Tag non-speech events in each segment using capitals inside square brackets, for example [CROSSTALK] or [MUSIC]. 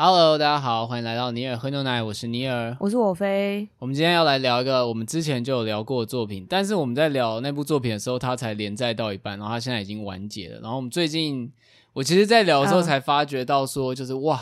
Hello，大家好，欢迎来到尼尔喝牛奶，我是尼尔，我是我飞。我们今天要来聊一个我们之前就有聊过的作品，但是我们在聊那部作品的时候，它才连载到一半，然后它现在已经完结了。然后我们最近，我其实，在聊的时候才发觉到说，就是、uh, 哇，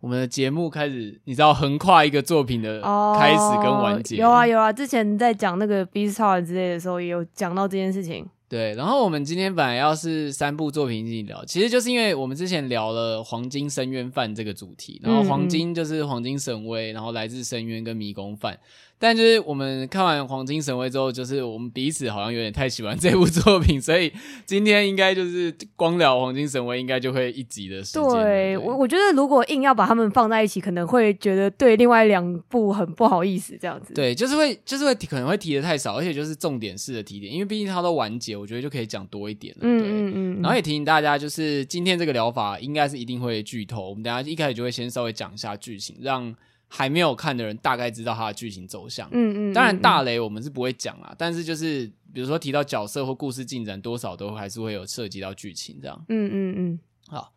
我们的节目开始，你知道，横跨一个作品的开始跟完结。Oh, 有啊有啊，之前在讲那个 Beastars 之类的时候，也有讲到这件事情。对，然后我们今天本来要是三部作品一起聊，其实就是因为我们之前聊了黄金深渊犯这个主题，然后黄金就是黄金神威，然后来自深渊跟迷宫犯。但就是我们看完《黄金神威》之后，就是我们彼此好像有点太喜欢这部作品，所以今天应该就是光聊《黄金神威》，应该就会一集的时间。对，我我觉得如果硬要把他们放在一起，可能会觉得对另外两部很不好意思这样子。对，就是会就是会可能会提的太少，而且就是重点式的提点，因为毕竟它都完结，我觉得就可以讲多一点了。对，嗯嗯嗯。然后也提醒大家，就是今天这个疗法应该是一定会剧透，我们等下一开始就会先稍微讲一下剧情，让。还没有看的人大概知道它的剧情走向，嗯嗯，当然大雷我们是不会讲啦，但是就是比如说提到角色或故事进展，多少都还是会有涉及到剧情这样，嗯嗯嗯。好，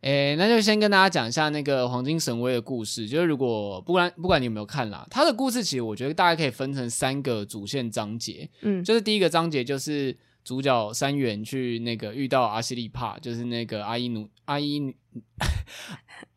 诶，那就先跟大家讲一下那个黄金神威的故事，就是如果不管不管你有没有看啦，它的故事其实我觉得大概可以分成三个主线章节，嗯，就是第一个章节就是主角三元去那个遇到阿西利帕，就是那个阿伊努阿伊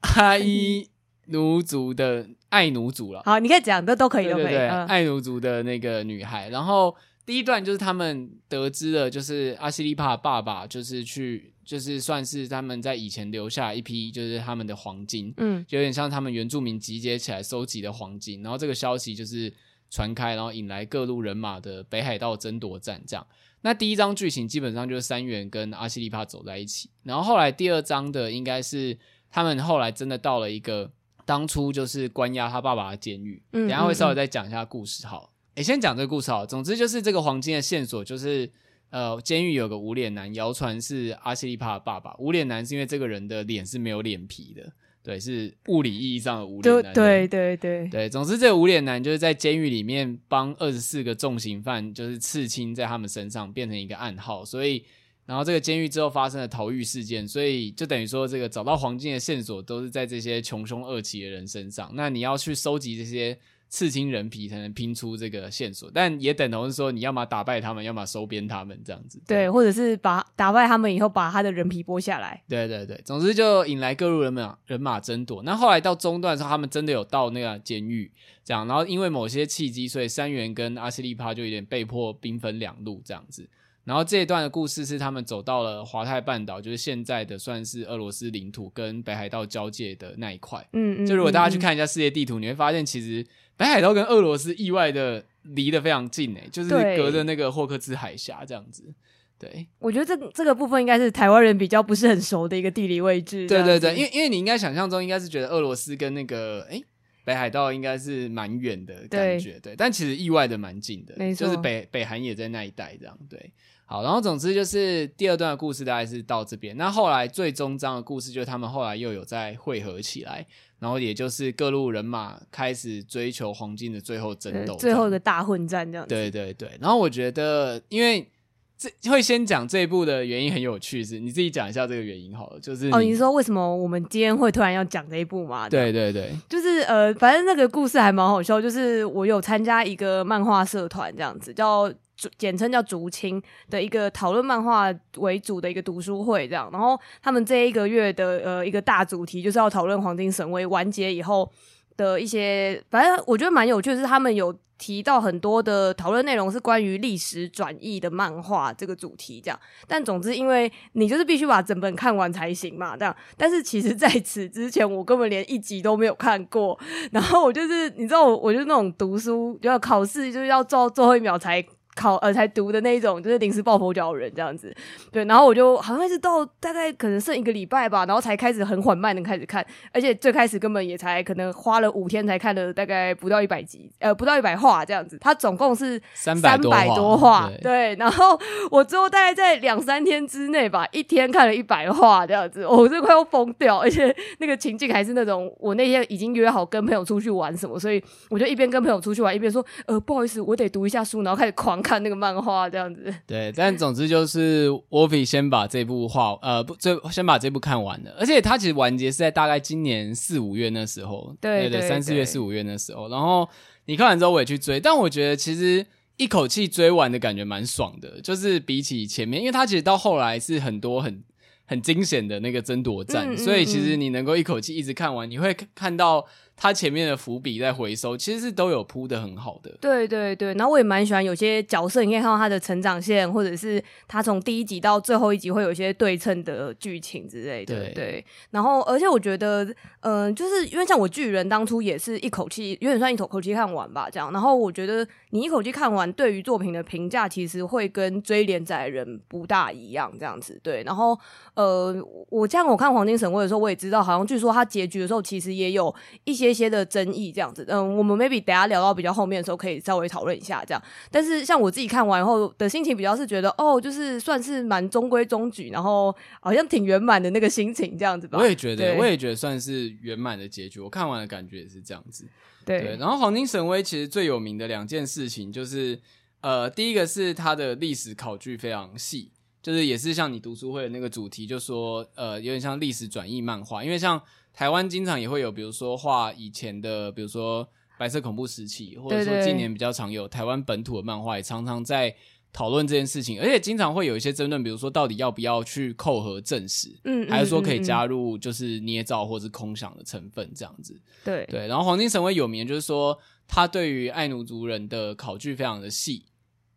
阿伊。[LAUGHS] 奴族的爱奴族了，好，你可以讲的都可以，对对对，嗯、爱奴族的那个女孩。然后第一段就是他们得知了，就是阿西利帕爸爸就是去，就是算是他们在以前留下一批，就是他们的黄金，嗯，就有点像他们原住民集结起来收集的黄金。然后这个消息就是传开，然后引来各路人马的北海道争夺战。这样，那第一章剧情基本上就是三元跟阿西利帕走在一起。然后后来第二章的应该是他们后来真的到了一个。当初就是关押他爸爸的监狱，嗯，等一下会稍微再讲一下故事。好，诶，先讲这个故事好。总之就是这个黄金的线索，就是呃，监狱有个无脸男，谣传是阿西利帕的爸爸。无脸男是因为这个人的脸是没有脸皮的，对，是物理意义上的无脸男。对对对对对，总之这个无脸男就是在监狱里面帮二十四个重刑犯，就是刺青在他们身上，变成一个暗号，所以。然后这个监狱之后发生了逃狱事件，所以就等于说这个找到黄金的线索都是在这些穷凶恶极的人身上。那你要去收集这些刺青人皮才能拼出这个线索，但也等同是说你要么打败他们，要么收编他们这样子。对，或者是把打败他们以后把他的人皮剥下来。对对对，总之就引来各路人马人马争夺。那后来到中段的时候，他们真的有到那个监狱，这样，然后因为某些契机，所以三元跟阿西利帕就有点被迫兵分两路这样子。然后这一段的故事是他们走到了华泰半岛，就是现在的算是俄罗斯领土跟北海道交界的那一块。嗯嗯。就如果大家去看一下世界地图，你会发现其实北海道跟俄罗斯意外的离得非常近诶，就是隔着那个霍克兹海峡这样子。对，我觉得这这个部分应该是台湾人比较不是很熟的一个地理位置。对对对，因为因为你应该想象中应该是觉得俄罗斯跟那个诶北海道应该是蛮远的感觉，对，对，但其实意外的蛮近的，没错，就是北北韩也在那一带这样，对。好，然后总之就是第二段的故事大概是到这边。那后来最终章的故事就是他们后来又有再汇合起来，然后也就是各路人马开始追求黄金的最后争斗，最后一个大混战这样子。对对对。然后我觉得，因为这会先讲这一部的原因很有趣，是你自己讲一下这个原因好了。就是哦，你说为什么我们今天会突然要讲这一部嘛？对对对，就是呃，反正那个故事还蛮好笑，就是我有参加一个漫画社团这样子叫。简称叫竹青的一个讨论漫画为主的一个读书会，这样。然后他们这一个月的呃一个大主题就是要讨论《黄金神威》完结以后的一些，反正我觉得蛮有趣的是，他们有提到很多的讨论内容是关于历史转译的漫画这个主题，这样。但总之，因为你就是必须把整本看完才行嘛，这样。但是其实在此之前，我根本连一集都没有看过。然后我就是，你知道我，我就那种读书就要考试，就是要做最后一秒才。考呃才读的那一种，就是临时抱佛脚的人这样子，对，然后我就好像一直到大概可能剩一个礼拜吧，然后才开始很缓慢的开始看，而且最开始根本也才可能花了五天才看了大概不到一百集，呃不到一百话这样子，它总共是三百多话，对，对，然后我之后大概在两三天之内吧，一天看了一百话这样子，我这快要疯掉，而且那个情境还是那种我那天已经约好跟朋友出去玩什么，所以我就一边跟朋友出去玩，一边说呃不好意思，我得读一下书，然后开始狂。看那个漫画这样子，[LAUGHS] 对，但总之就是沃比先把这部画，呃，不，这先把这部看完了，而且它其实完结是在大概今年四五月那时候，对对，三四月四五月那时候，然后你看完之后我也去追，但我觉得其实一口气追完的感觉蛮爽的，就是比起前面，因为它其实到后来是很多很很惊险的那个争夺战，嗯嗯嗯，所以其实你能够一口气一直看完，你会看到。他前面的伏笔在回收，其实是都有铺的很好的。对对对，然后我也蛮喜欢有些角色，你可以看到他的成长线，或者是他从第一集到最后一集会有一些对称的剧情之类的。对，对，然后而且我觉得，嗯、呃，就是因为像我巨人当初也是一口气，有点算一口口气看完吧，这样。然后我觉得你一口气看完，对于作品的评价其实会跟追连载的人不大一样，这样子。对，然后呃，我这样我看黄金神威的时候，我也知道，好像据说他结局的时候，其实也有一些。一些的争议这样子，嗯，我们 maybe 等下聊到比较后面的时候，可以稍微讨论一下这样。但是像我自己看完以后的心情，比较是觉得哦，就是算是蛮中规中矩，然后好像挺圆满的那个心情这样子吧。我也觉得，我也觉得算是圆满的结局。我看完的感觉也是这样子。对，对，然后黄金神威其实最有名的两件事情就是，呃，第一个是它的历史考据非常细，就是也是像你读书会的那个主题，就说呃，有点像历史转译漫画，因为像。台湾经常也会有，比如说画以前的，比如说白色恐怖时期，或者说近年比较常有台湾本土的漫画，也常常在讨论这件事情，而且经常会有一些争论，比如说到底要不要去扣合证实，嗯，还是说可以加入就是捏造或是空想的成分这样子，对对。然后黄金神威有名，就是说他对于爱奴族人的考据非常的细。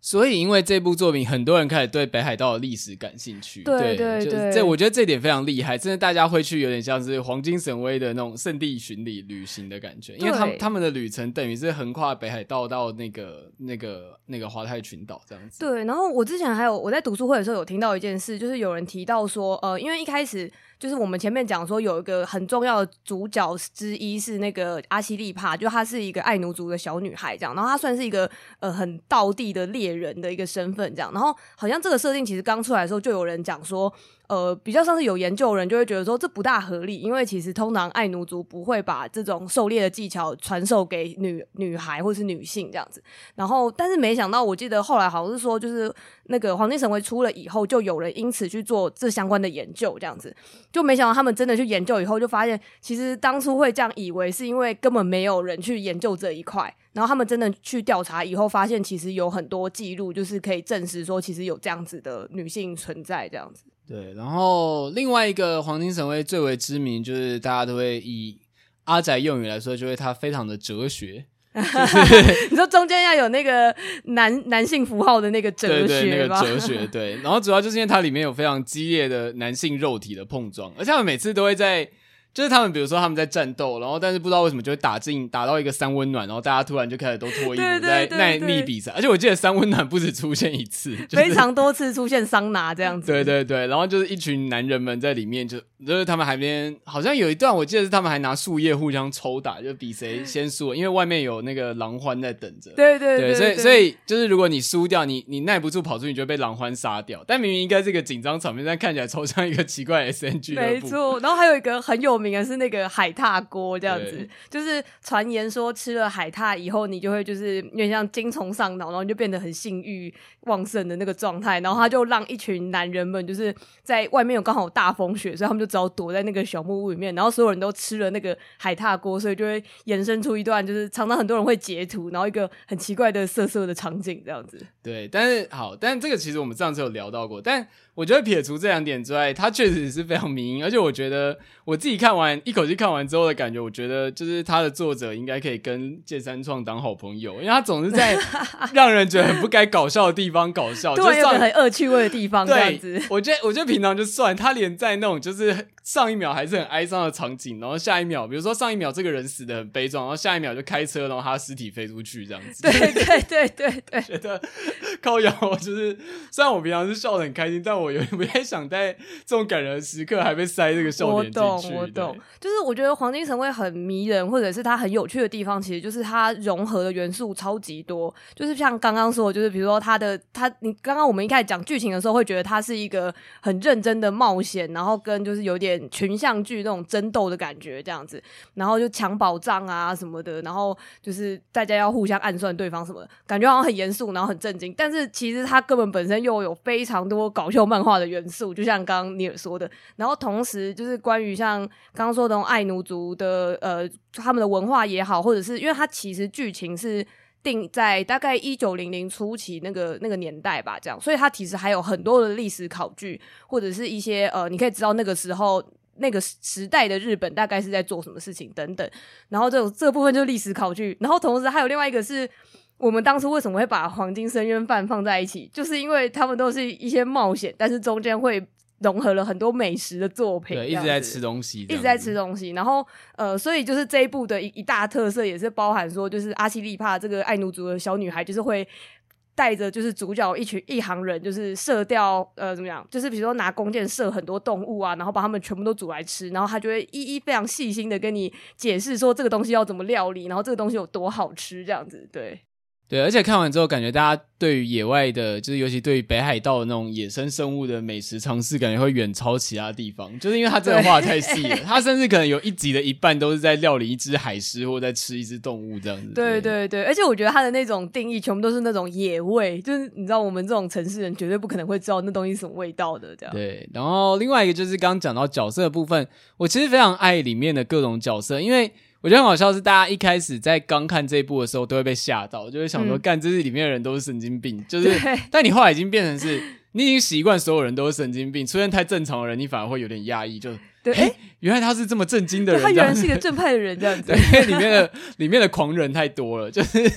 所以，因为这部作品，很多人开始对北海道的历史感兴趣。对对对，就是这我觉得这点非常厉害，真的大家会去有点像是黄金神威的那种圣地巡礼旅行的感觉，因为他们他们的旅程等于是横跨北海道到那个那个那个华泰群岛这样子。对，然后我之前还有我在读书会的时候有听到一件事，就是有人提到说，呃，因为一开始。就是我们前面讲说有一个很重要的主角之一是那个阿西利帕，就她是一个爱奴族的小女孩这样，然后她算是一个呃很道地的猎人的一个身份这样，然后好像这个设定其实刚出来的时候就有人讲说。呃，比较像是有研究人就会觉得说这不大合理，因为其实通常爱奴族不会把这种狩猎的技巧传授给女女孩或是女性这样子。然后，但是没想到，我记得后来好像是说，就是那个黄金神威出了以后，就有人因此去做这相关的研究，这样子就没想到他们真的去研究以后，就发现其实当初会这样以为是因为根本没有人去研究这一块。然后他们真的去调查以后，发现其实有很多记录，就是可以证实说，其实有这样子的女性存在，这样子。对，然后另外一个黄金神威最为知名，就是大家都会以阿宅用语来说，就是它非常的哲学。[LAUGHS] 就是、你说中间要有那个男男性符号的那个哲学，对对，那个哲学，对。然后主要就是因为它里面有非常激烈的男性肉体的碰撞，而且他们每次都会在。就是他们，比如说他们在战斗，然后但是不知道为什么就会打进打到一个三温暖，然后大家突然就开始都脱衣服在耐力比赛，而且我记得三温暖不止出现一次，就是，非常多次出现桑拿这样子。对对对，然后就是一群男人们在里面就，就就是他们还边好像有一段我记得是他们还拿树叶互相抽打，就比谁先输，因为外面有那个狼獾在等着。对对对，对，所以所以就是如果你输掉，你你耐不住跑出去，你就会被狼獾杀掉。但明明应该是个紧张场面，但看起来超像一个奇怪的 SNG。没错，然后还有一个很有名的是那个海。海獭锅这样子，就是传言说吃了海獭以后，你就会就是有点像精虫上脑，然后你就变得很性欲旺盛的那个状态。然后他就让一群男人们就是在外面有刚好大风雪，所以他们就只好躲在那个小木屋里面。然后所有人都吃了那个海獭锅，所以就会延伸出一段就是常常很多人会截图，然后一个很奇怪的色色的场景这样子。对，但是好，但这个其实我们上次有聊到过，但。我觉得撇除这两点之外，它确实是非常迷因，而且我觉得我自己看看完一口气看完之后的感觉，我觉得就是他的作者应该可以跟剑三创当好朋友，因为他总是在 [LAUGHS] 让人觉得很不该搞笑的地方搞笑，对，有很恶趣味的地方 [LAUGHS] 这样子。我觉得，我觉得平常就算他连在那种就是上一秒还是很哀伤的场景，然后下一秒，比如说上一秒这个人死的很悲壮，然后下一秒就开车，然后他尸体飞出去这样子。[LAUGHS] 对对对对对，觉得靠摇就是，虽然我平常是笑得很开心，但我有点不太想在这种感人的时刻还被塞这个笑点进去。我懂，我懂，就是我觉得黄金城》会很迷人，或者是它很有趣的地方，其实就是它融合的元素超级多。就是像刚刚说的，就是比如说它的它，你刚刚我们一开始讲剧情的时候，会觉得它是一个很认真的冒险，然后跟就是有点群像剧那种争斗的感觉这样子，然后就抢宝藏啊什么的，然后就是大家要互相暗算对方什么的，感觉好像很严肃，然后很震惊。但是其实它根本本身又有非常多搞笑漫画的元素，就像刚刚尼尔说的。然后同时就是关于像刚刚说的爱奴族的呃他们的文化也好，或者是因为它其实剧情是。定在大概一九零零初期那个那个年代吧，这样，所以它其实还有很多的历史考据，或者是一些呃，你可以知道那个时候那个时代的日本大概是在做什么事情等等。然后这种这部分就是历史考据，然后同时还有另外一个是我们当初为什么会把黄金深渊饭放在一起，就是因为他们都是一些冒险，但是中间会。融合了很多美食的作品，对，一直在吃东西，一直在吃东西。然后，呃，所以就是这一部的一一大特色，也是包含说，就是阿西利帕这个爱奴族的小女孩，就是会带着就是主角一群一行人，就是射掉，呃，怎么样？就是比如说拿弓箭射很多动物啊，然后把它们全部都煮来吃，然后他就会一一非常细心的跟你解释说这个东西要怎么料理，然后这个东西有多好吃，这样子，对。对，而且看完之后，感觉大家对于野外的，就是尤其对于北海道的那种野生生物的美食尝试，感觉会远超其他地方。就是因为他真的画太细了，他甚至可能有一集的一半都是在料理一只海狮，或在吃一只动物这样子。对对对，而且我觉得他的那种定义，全部都是那种野味，就是你知道，我们这种城市人绝对不可能会知道那东西什么味道的这样。对，然后另外一个就是刚刚讲到角色的部分，我其实非常爱里面的各种角色，因为。我觉得很好笑是，大家一开始在刚看这一部的时候，都会被吓到，就会想说，干、嗯，这是里面的人都是神经病，就是。但你后来已经变成是，你已经习惯所有人都是神经病，出现太正常的人，你反而会有点压抑，就对，哎，原来他是这么震惊的人，他原来是一个正派的人，这样子。[LAUGHS] 对，因为里面的里面的狂人太多了，就是。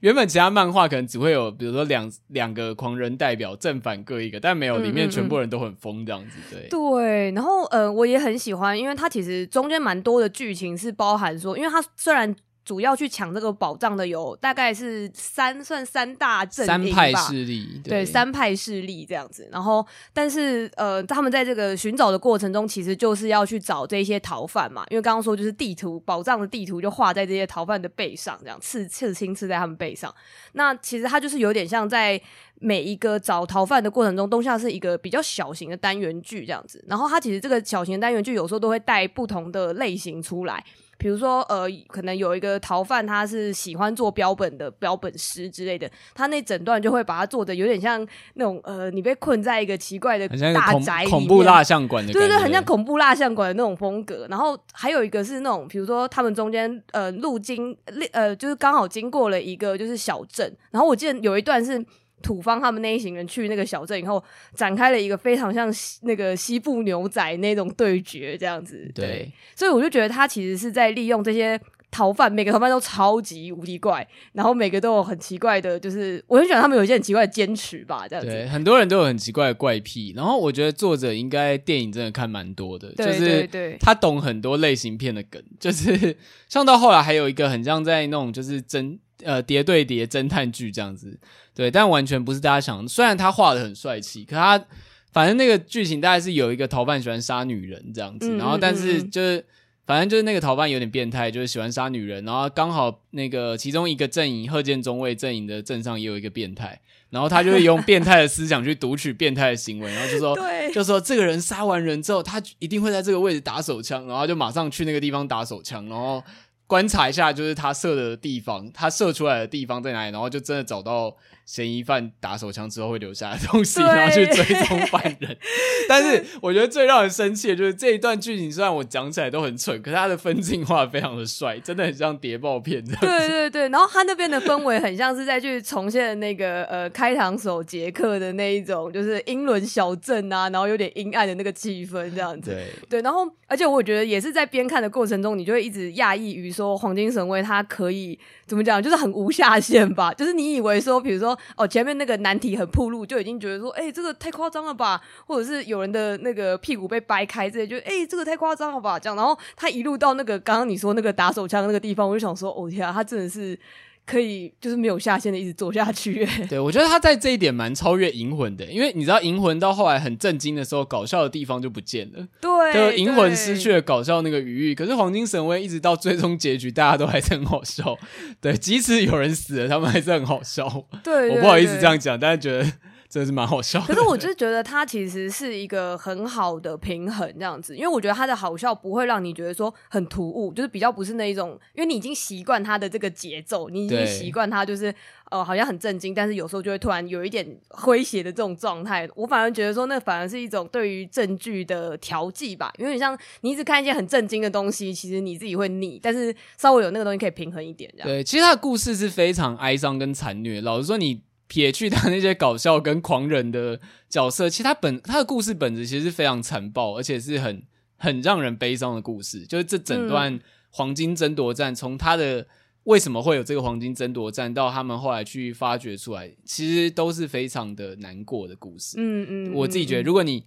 原本其他漫画可能只会有，比如说两两个狂人代表，正反各一个，但没有，里面全部人都很疯这样子，对。对，然后呃，我也很喜欢，因为它其实中间蛮多的剧情是包含说，因为它虽然。主要去抢这个宝藏的有大概是三算三大阵营吧，三派势力，对，对，三派势力这样子。然后，但是呃，他们在这个寻找的过程中，其实就是要去找这些逃犯嘛。因为刚刚说就是地图宝藏的地图就画在这些逃犯的背上，这样刺刺青刺在他们背上。那其实它就是有点像在每一个找逃犯的过程中，都像是一个比较小型的单元剧这样子。然后它其实这个小型的单元剧有时候都会带不同的类型出来。比如说，呃，可能有一个逃犯，他是喜欢做标本的标本师之类的，他那整段就会把它做的有点像那种，呃，你被困在一个奇怪的大宅里面，恐怖蜡像馆的，对对对，很像恐怖蜡像馆的那种风格。然后还有一个是那种，比如说他们中间，呃，路经，呃，就是刚好经过了一个就是小镇，然后我记得有一段是。土方他们那一行人去那个小镇以后，展开了一个非常像那个西部牛仔那种对决，这样子。对，对，所以我就觉得他其实是在利用这些逃犯，每个逃犯都超级无敌怪，然后每个都有很奇怪的，就是我很喜欢他们有一些很奇怪的坚持吧，这样子。对，很多人都有很奇怪的怪癖，然后我觉得作者应该电影真的看蛮多的，就是他懂很多类型片的梗，就是像到后来还有一个很像在那种就是真。呃，谍对谍侦探剧这样子，对，但完全不是大家想的。虽然他画的很帅气，可他反正那个剧情大概是有一个逃犯喜欢杀女人这样子，嗯、然后但是就是反正就是那个逃犯有点变态，就是喜欢杀女人，然后刚好那个其中一个阵营贺建中尉阵营的镇上也有一个变态，然后他就会用变态的思想去读取变态的行为，然后就说，对就说这个人杀完人之后，他一定会在这个位置打手枪，然后就马上去那个地方打手枪，然后。观察一下，就是他射的地方，他射出来的地方在哪里，然后就真的找到嫌疑犯打手枪之后会留下的东西，然后去追踪犯人。[LAUGHS] 但是我觉得最让人生气的就是这一段剧情，虽然我讲起来都很蠢，可是他的分镜画非常的帅，真的很像谍报片这样。对对对，然后他那边的氛围很像是在去重现那个呃开膛手杰克的那一种，就是英伦小镇啊，然后有点阴暗的那个气氛这样子。对对，然后而且我觉得也是在边看的过程中，你就会一直讶异于说黄金神威他可以怎么讲，就是很无下限吧，[LAUGHS] 就是你以为说，比如说。哦，前面那个难题很铺路，就已经觉得说，哎、这个太夸张了吧？或者是有人的那个屁股被掰开，这些就，哎、这个太夸张了吧？这样，然后他一路到那个刚刚你说那个打手枪那个地方，我就想说，哦天啊，他真的是。可以就是没有下限的一直做下去。[LAUGHS] 对，我觉得他在这一点蛮超越银魂的，因为你知道银魂到后来很震惊的时候，搞笑的地方就不见了。对，就银魂失去了搞笑那个余韵，可是黄金神威一直到最终结局，大家都还是很好笑。对，即使有人死了，他们还是很好笑。对，我不好意思这样讲，但是觉得。真的是蛮好笑的，可是我就觉得它其实是一个很好的平衡这样子，因为我觉得它的好笑不会让你觉得说很突兀，就是比较不是那一种，因为你已经习惯它的这个节奏，你已经习惯它就是呃好像很震惊，但是有时候就会突然有一点诙谐的这种状态。我反而觉得说那反而是一种对于正剧的调剂吧，因为你像你一直看一些很震惊的东西，其实你自己会腻，但是稍微有那个东西可以平衡一点这样。对，其实它的故事是非常哀伤跟残虐，老实说你。撇去他那些搞笑跟狂人的角色，其实他本他的故事本质其实是非常残暴，而且是很很让人悲伤的故事。就是这整段黄金争夺战，从他的为什么会有这个黄金争夺战，到他们后来去发掘出来，其实都是非常的难过的故事。嗯嗯，我自己觉得，如果你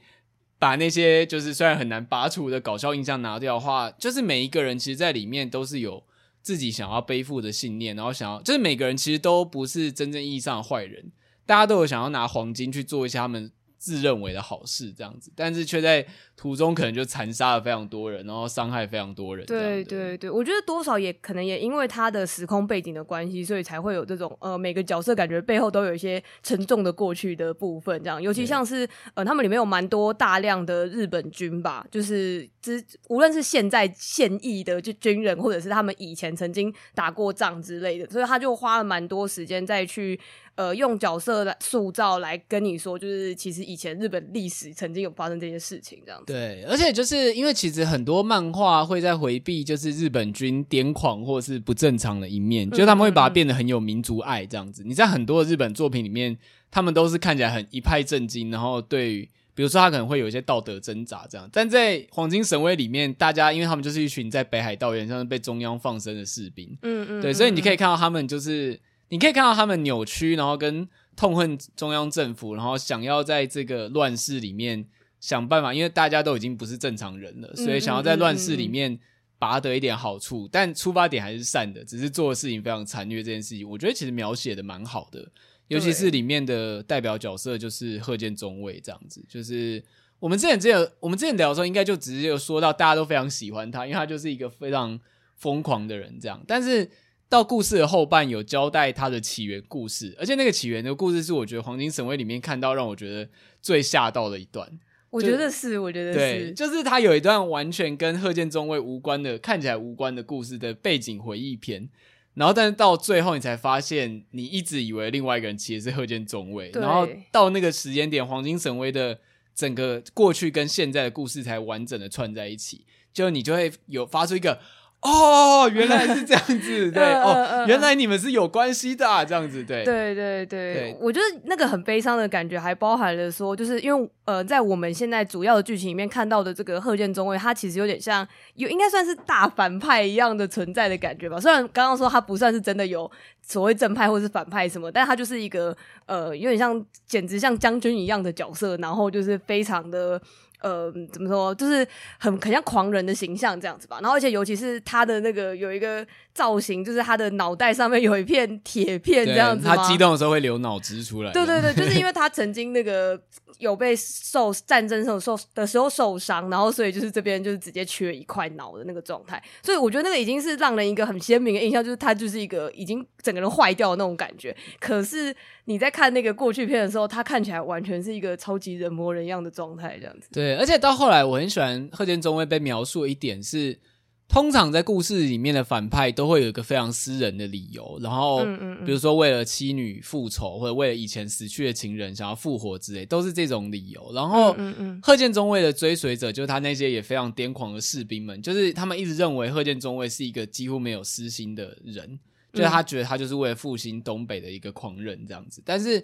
把那些就是虽然很难拔除的搞笑印象拿掉的话，就是每一个人其实在里面都是有。自己想要背负的信念，然后想要，就是每个人其实都不是真正意义上的坏人，大家都有想要拿黄金去做一些他们自认为的好事，这样子，但是却在。途中可能就残杀了非常多人，然后伤害非常多人。对对对，我觉得多少也可能也因为他的时空背景的关系，所以才会有这种呃每个角色感觉背后都有一些沉重的过去的部分。这样，尤其像是呃他们里面有蛮多大量的日本军吧，就是之无论是现在现役的就军人，或者是他们以前曾经打过仗之类的，所以他就花了蛮多时间再去呃用角色来塑造来跟你说，就是其实以前日本历史曾经有发生这些事情这样子。对，而且就是因为其实很多漫画会在回避，就是日本军癫狂或是不正常的一面，就他们会把它变得很有民族爱这样子。你在很多的日本作品里面，他们都是看起来很一派正经，然后对，比如说他可能会有一些道德挣扎这样。但在黄金神威里面，大家因为他们就是一群在北海道有点像是被中央放生的士兵，嗯嗯，对，所以你可以看到他们就是，你可以看到他们扭曲，然后跟痛恨中央政府，然后想要在这个乱世里面。想办法，因为大家都已经不是正常人了，所以想要在乱世里面拔得一点好处，但出发点还是善的，只是做的事情非常残虐。这件事情，我觉得其实描写的蛮好的，尤其是里面的代表角色就是贺建中尉这样子。就是我们之前只有我们之前聊的时候，应该就直接有说到，大家都非常喜欢他，因为他就是一个非常疯狂的人这样。但是到故事的后半有交代他的起源故事，而且那个起源的故事是我觉得黄金神威里面看到让我觉得最吓到的一段。我觉得是，我觉得是，对，就是他有一段完全跟贺建中尉无关的，看起来无关的故事的背景回忆篇，然后但是到最后你才发现，你一直以为另外一个人其实是贺见中尉，然后到那个时间点，黄金神威的整个过去跟现在的故事才完整的串在一起，就你就会有发出一个。哦，原来是这样子，[LAUGHS] 对哦，原来你们是有关系的，啊，这样子，对，对对对，对我觉得那个很悲伤的感觉，还包含了说，就是因为呃，在我们现在主要的剧情里面看到的这个贺建中尉，他其实有点像有应该算是大反派一样的存在的感觉吧。虽然刚刚说他不算是真的有所谓正派或是反派什么，但他就是一个呃，有点像简直像将军一样的角色，然后就是非常的。呃，怎么说，就是很很像狂人的形象这样子吧。然后，而且尤其是他的那个有一个造型，就是他的脑袋上面有一片铁片这样子。他激动的时候会流脑汁出来。对对对，就是因为他曾经那个有被受战争时候受的时候受伤，然后所以就是这边就是直接缺一块脑的那个状态。所以我觉得那个已经是让人一个很鲜明的印象，就是他就是一个已经整个人坏掉的那种感觉。可是你在看那个过去片的时候，他看起来完全是一个超级人模人样的状态这样子。对。而且到后来，我很喜欢贺建中尉被描述一点是，通常在故事里面的反派都会有一个非常私人的理由，然后比如说为了妻女复仇，或者为了以前死去的情人想要复活之类，都是这种理由。然后贺建中尉的追随者，就是他那些也非常癫狂的士兵们，就是他们一直认为贺建中尉是一个几乎没有私心的人，就是他觉得他就是为了复兴东北的一个狂人这样子。但是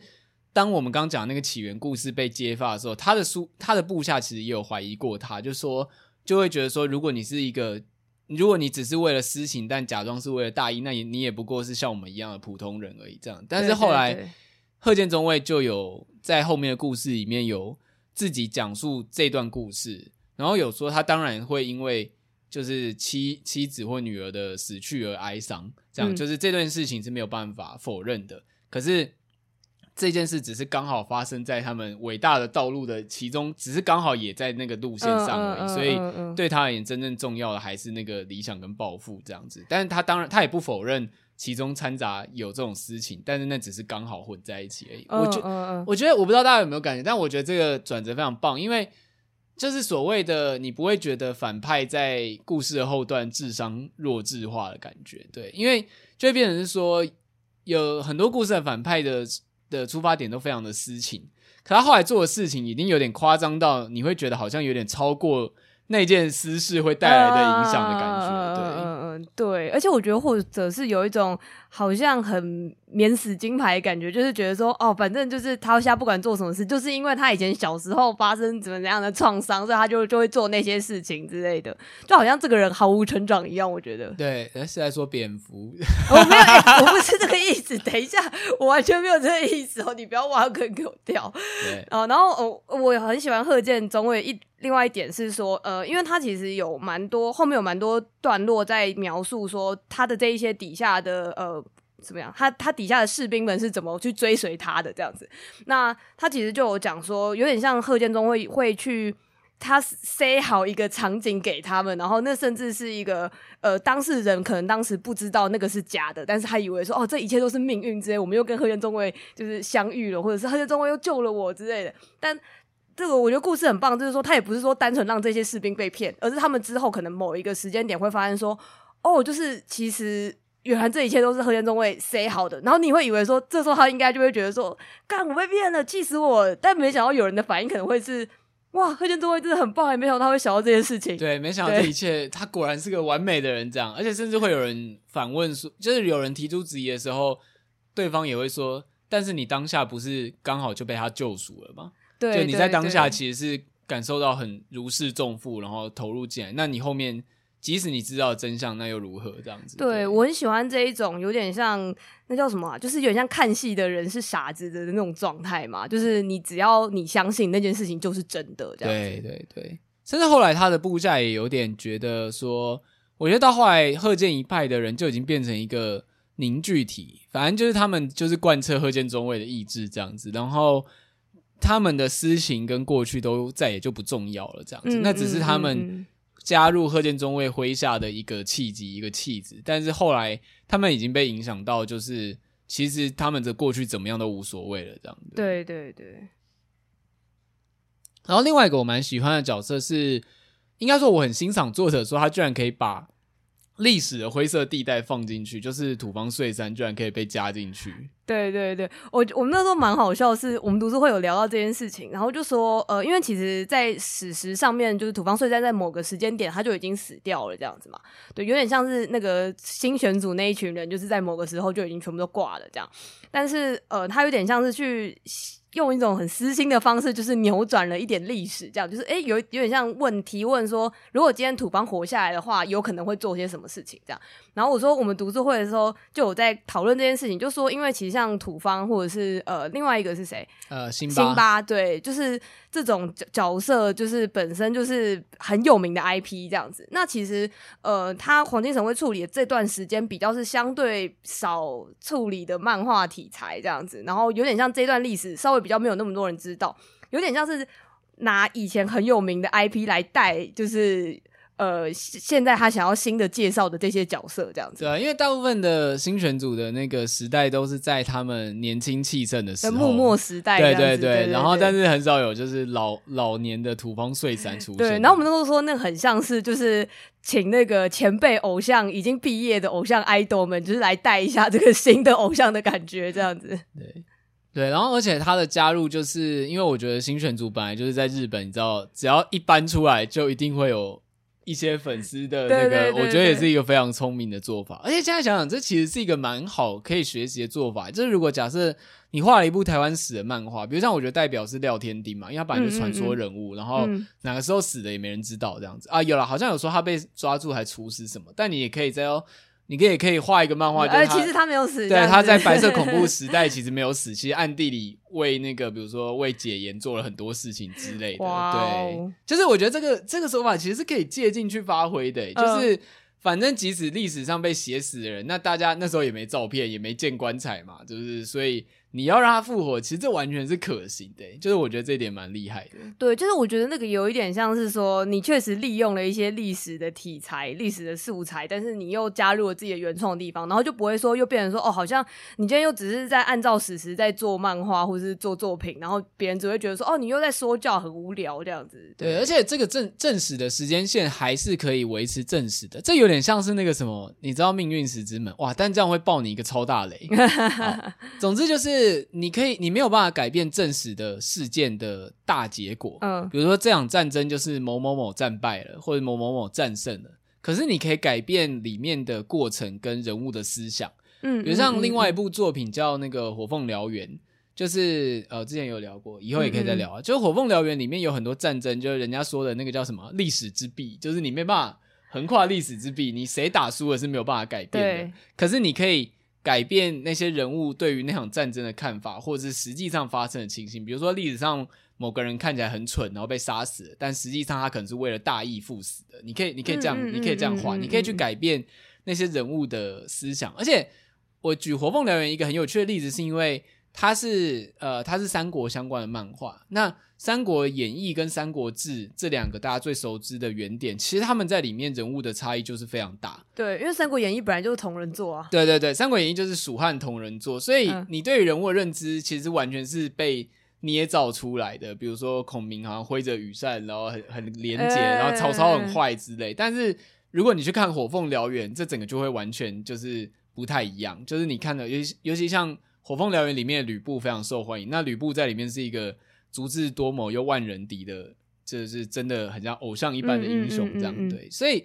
当我们刚讲那个起源故事被揭发的时候，他的书他的部下其实也有怀疑过他，就说就会觉得说，如果你是一个。如果你只是为了私情，但假装是为了大义，那也你也不过是像我们一样的普通人而已。这样，但是后来贺建中尉就有在后面的故事里面有自己讲述这段故事，然后有说他当然会因为就是妻妻子或女儿的死去而哀伤，这样、嗯、就是这段事情是没有办法否认的。可是。这件事只是刚好发生在他们伟大的道路的其中，只是刚好也在那个路线上而已。所以对他而言，真正重要的还是那个理想跟抱负这样子。但是他当然，他也不否认其中掺杂有这种私情，但是那只是刚好混在一起而已。我觉，我觉得，我不知道大家有没有感觉，但我觉得这个转折非常棒，因为就是所谓的你不会觉得反派在故事的后段智商弱智化的感觉，对，因为就会变成是说有很多故事的反派的。的出发点都非常的私情，可他后来做的事情已经有点夸张到你会觉得好像有点超过那件私事会带来的影响的感觉，对，嗯嗯，对，而且我觉得或者是有一种好像很。免死金牌的感觉，就是觉得说，哦，反正就是他现在不管做什么事，就是因为他以前小时候发生怎么怎样的创伤，所以他就就会做那些事情之类的，就好像这个人毫无成长一样。我觉得，对，是在说蝙蝠，我没有、欸，我不是这个意思。等一下，我完全没有这个意思哦，你不要挖坑给我跳。对，哦，然后我我很喜欢贺建中尉一另外一点是说，呃，因为他其实有蛮多后面有蛮多段落在描述说他的这一些底下的呃。怎么样？他他底下的士兵们是怎么去追随他的？这样子，那他其实就有讲说，有点像贺建中会会去他塞好一个场景给他们，然后那甚至是一个呃当事人可能当时不知道那个是假的，但是他以为说哦这一切都是命运之类，我们又跟贺建中尉就是相遇了，或者是贺建中尉又救了我之类的。但这个我觉得故事很棒，就是说他也不是说单纯让这些士兵被骗，而是他们之后可能某一个时间点会发现说哦，就是其实。原来这一切都是贺建中尉塞好的，然后你会以为说，这时候他应该就会觉得说，干我被骗了，气死我！但没想到有人的反应可能会是，哇，贺建中尉真的很棒，也没想到他会想到这件事情。对，没想到这一切，他果然是个完美的人，这样，而且甚至会有人反问说，就是有人提出质疑的时候，对方也会说，但是你当下不是刚好就被他救赎了吗？对，就你在当下其实是感受到很如释重负，然后投入进来，那你后面。即使你知道真相，那又如何？这样子。对，对我很喜欢这一种，有点像那叫什么啊？就是有点像看戏的人是傻子的那种状态嘛。就是你只要你相信那件事情就是真的，这样子。对对对。甚至后来他的部下也有点觉得说，我觉得到后来贺建一派的人就已经变成一个凝聚体，反正就是他们就是贯彻贺建中尉的意志这样子，然后他们的私情跟过去都再也就不重要了，这样子。嗯、那只是他们。加入贺建中尉麾下的一个契机，一个气质，但是后来他们已经被影响到，就是其实他们的过去怎么样都无所谓了，这样子。对对对。然后另外一个我蛮喜欢的角色是，应该说我很欣赏作者说他居然可以把。历史的灰色地带放进去，就是土方岁三居然可以被加进去。对对对，我我们那时候蛮好笑，是我们读书会有聊到这件事情，然后就说，呃，因为其实，在史实上面，就是土方岁三在某个时间点他就已经死掉了，这样子嘛。对，有点像是那个新选组那一群人，就是在某个时候就已经全部都挂了这样。但是，呃，他有点像是去。用一种很私心的方式，就是扭转了一点历史，这样就是诶，有有点像问提问说，如果今天土方活下来的话，有可能会做些什么事情？这样。然后我说，我们读书会的时候就有在讨论这件事情，就说，因为其实像土方或者是呃，另外一个是谁？呃，辛巴。辛巴，对，就是这种角色，就是本身就是很有名的 IP 这样子。那其实呃，他黄金城会处理的这段时间比较是相对少处理的漫画题材这样子，然后有点像这段历史稍微比较没有那么多人知道，有点像是拿以前很有名的 IP 来带，就是。呃，现在他想要新的介绍的这些角色这样子。对啊，因为大部分的新选组的那个时代都是在他们年轻气盛的时候，幕末时代。对对对，然后但是很少有就是老老年的土方岁三出现。对，然后我们都说那很像是就是请那个前辈偶像已经毕业的偶像 idol 们，就是来带一下这个新的偶像的感觉这样子。对。对，然后而且他的加入，就是因为我觉得新选组本来就是在日本，你知道，只要一搬出来，就一定会有一些粉丝的那个，对对对对，我觉得也是一个非常聪明的做法。而且现在想想，这其实是一个蛮好可以学习的做法。就是如果假设你画了一部台湾史的漫画，比如像我觉得代表是廖天丁嘛，因为他本来就是传说人物，嗯嗯嗯，然后哪个时候死的也没人知道这样子啊。有了，好像有说他被抓住还处死什么，但你也可以在哦。你可以可以画一个漫画，呃，其实他没有死。对，他在 [LAUGHS] 白色恐怖时代其实没有死，其实暗地里为那个，比如说为解严做了很多事情之类的。对，就是我觉得这个这个手法其实是可以借进去发挥的，就是。呃反正即使历史上被写死的人，那大家那时候也没照片，也没见棺材嘛，就是所以你要让他复活，其实这完全是可行的，就是我觉得这一点蛮厉害的。对，就是我觉得那个有一点像是说，你确实利用了一些历史的题材、历史的素材，但是你又加入了自己的原创的地方，然后就不会说又变成说哦，好像你今天又只是在按照史实在做漫画或是做作品，然后别人只会觉得说哦，你又在说教，很无聊这样子。对，而且这个正正史的时间线还是可以维持正史的，这有。有点像是那个什么，你知道命运石之门哇？但这样会爆你一个超大雷。[LAUGHS] 总之就是你可以，你没有办法改变正史的事件的大结果。嗯，比如说这场战争就是某某某战败了，或者某某某战胜了。可是你可以改变里面的过程跟人物的思想。嗯，比如像另外一部作品叫那个《火凤燎原》，就是呃之前有聊过，以后也可以再聊啊。就是《火凤燎原》里面有很多战争，就是人家说的那个叫什么历史之壁，就是你没办法。横跨历史之壁，你谁打输了是没有办法改变的。对可是你可以改变那些人物对于那场战争的看法，或者是实际上发生的情形。比如说历史上某个人看起来很蠢，然后被杀死了，但实际上他可能是为了大义赴死的。你可以，你可以这样，嗯、你可以这样画，嗯、你可以去改变那些人物的思想。嗯、而且我举《火凤燎原》一个很有趣的例子，是因为它是呃，它是三国相关的漫画。那《三国演义》跟《三国志》这两个大家最熟知的原点，其实他们在里面人物的差异就是非常大。对，因为《三国演义》本来就是同人作啊。对对对，《三国演义》就是蜀汉同人作，所以你对于人物的认知其实完全是被捏造出来的。比如说孔明好像挥着羽扇，然后很很廉洁，欸、然后曹操很坏之类。但是如果你去看《火凤燎原》，这整个就会完全就是不太一样。就是你看的，尤其尤其像《火凤燎原》里面的吕布非常受欢迎，那吕布在里面是一个。足智多谋又万人敌的，这是真的很像偶像一般的英雄，这样、嗯嗯嗯嗯、对。所以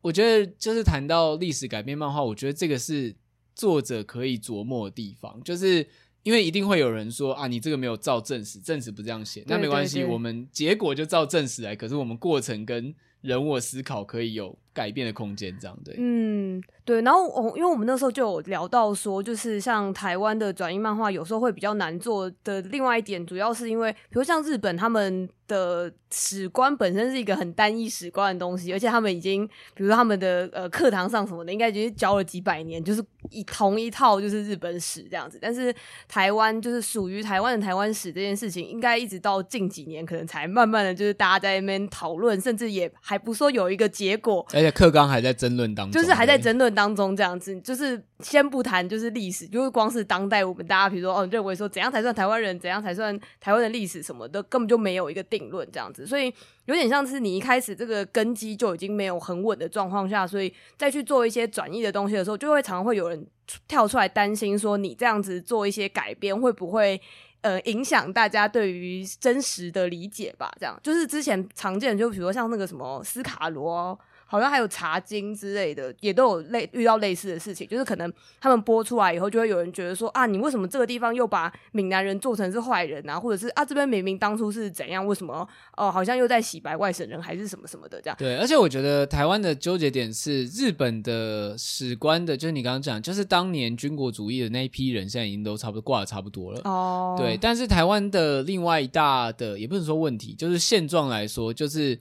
我觉得，就是谈到历史改编漫画，我觉得这个是作者可以琢磨的地方，就是因为一定会有人说啊，你这个没有照正史，正史不这样写，那没关系，我们结果就照正史来，可是我们过程跟人物的思考可以有改变的空间，这样对。嗯。对，然后我因为我们那时候就有聊到说，就是像台湾的转译漫画有时候会比较难做的。另外一点，主要是因为，比如像日本他们的史观本身是一个很单一史观的东西，而且他们已经，比如说他们的呃课堂上什么的，应该已经教了几百年，就是以同一套就是日本史这样子。但是台湾就是属于台湾的台湾史这件事情，应该一直到近几年可能才慢慢的就是大家在那边讨论，甚至也还不说有一个结果，而且课纲还在争论当中，就是还在争论。当中这样子，就是先不谈，就是历史，就是光是当代，我们大家比如说哦，认为说怎样才算台湾人，怎样才算台湾的历史什么的，根本就没有一个定论这样子，所以有点像是你一开始这个根基就已经没有很稳的状况下，所以再去做一些转移的东西的时候，就会常常会有人跳出来担心说，你这样子做一些改编会不会呃影响大家对于真实的理解吧？这样就是之前常见，就比如说像那个什么斯卡罗。好像还有茶经之类的，也都有类遇到类似的事情，就是可能他们播出来以后，就会有人觉得说啊，你为什么这个地方又把闽南人做成是坏人啊？或者是啊，这边明明当初是怎样，为什么哦、呃，好像又在洗白外省人，还是什么什么的这样？对，而且我觉得台湾的纠结点是日本的史官的，就是你刚刚讲，就是当年军国主义的那一批人，现在已经都差不多挂的差不多了哦。对，但是台湾的另外一大的，也不能说问题，就是现状来说，就是。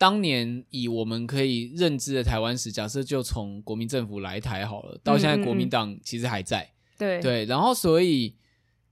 当年以我们可以认知的台湾史，假设就从国民政府来台好了，到现在国民党其实还在，对。对，然后所以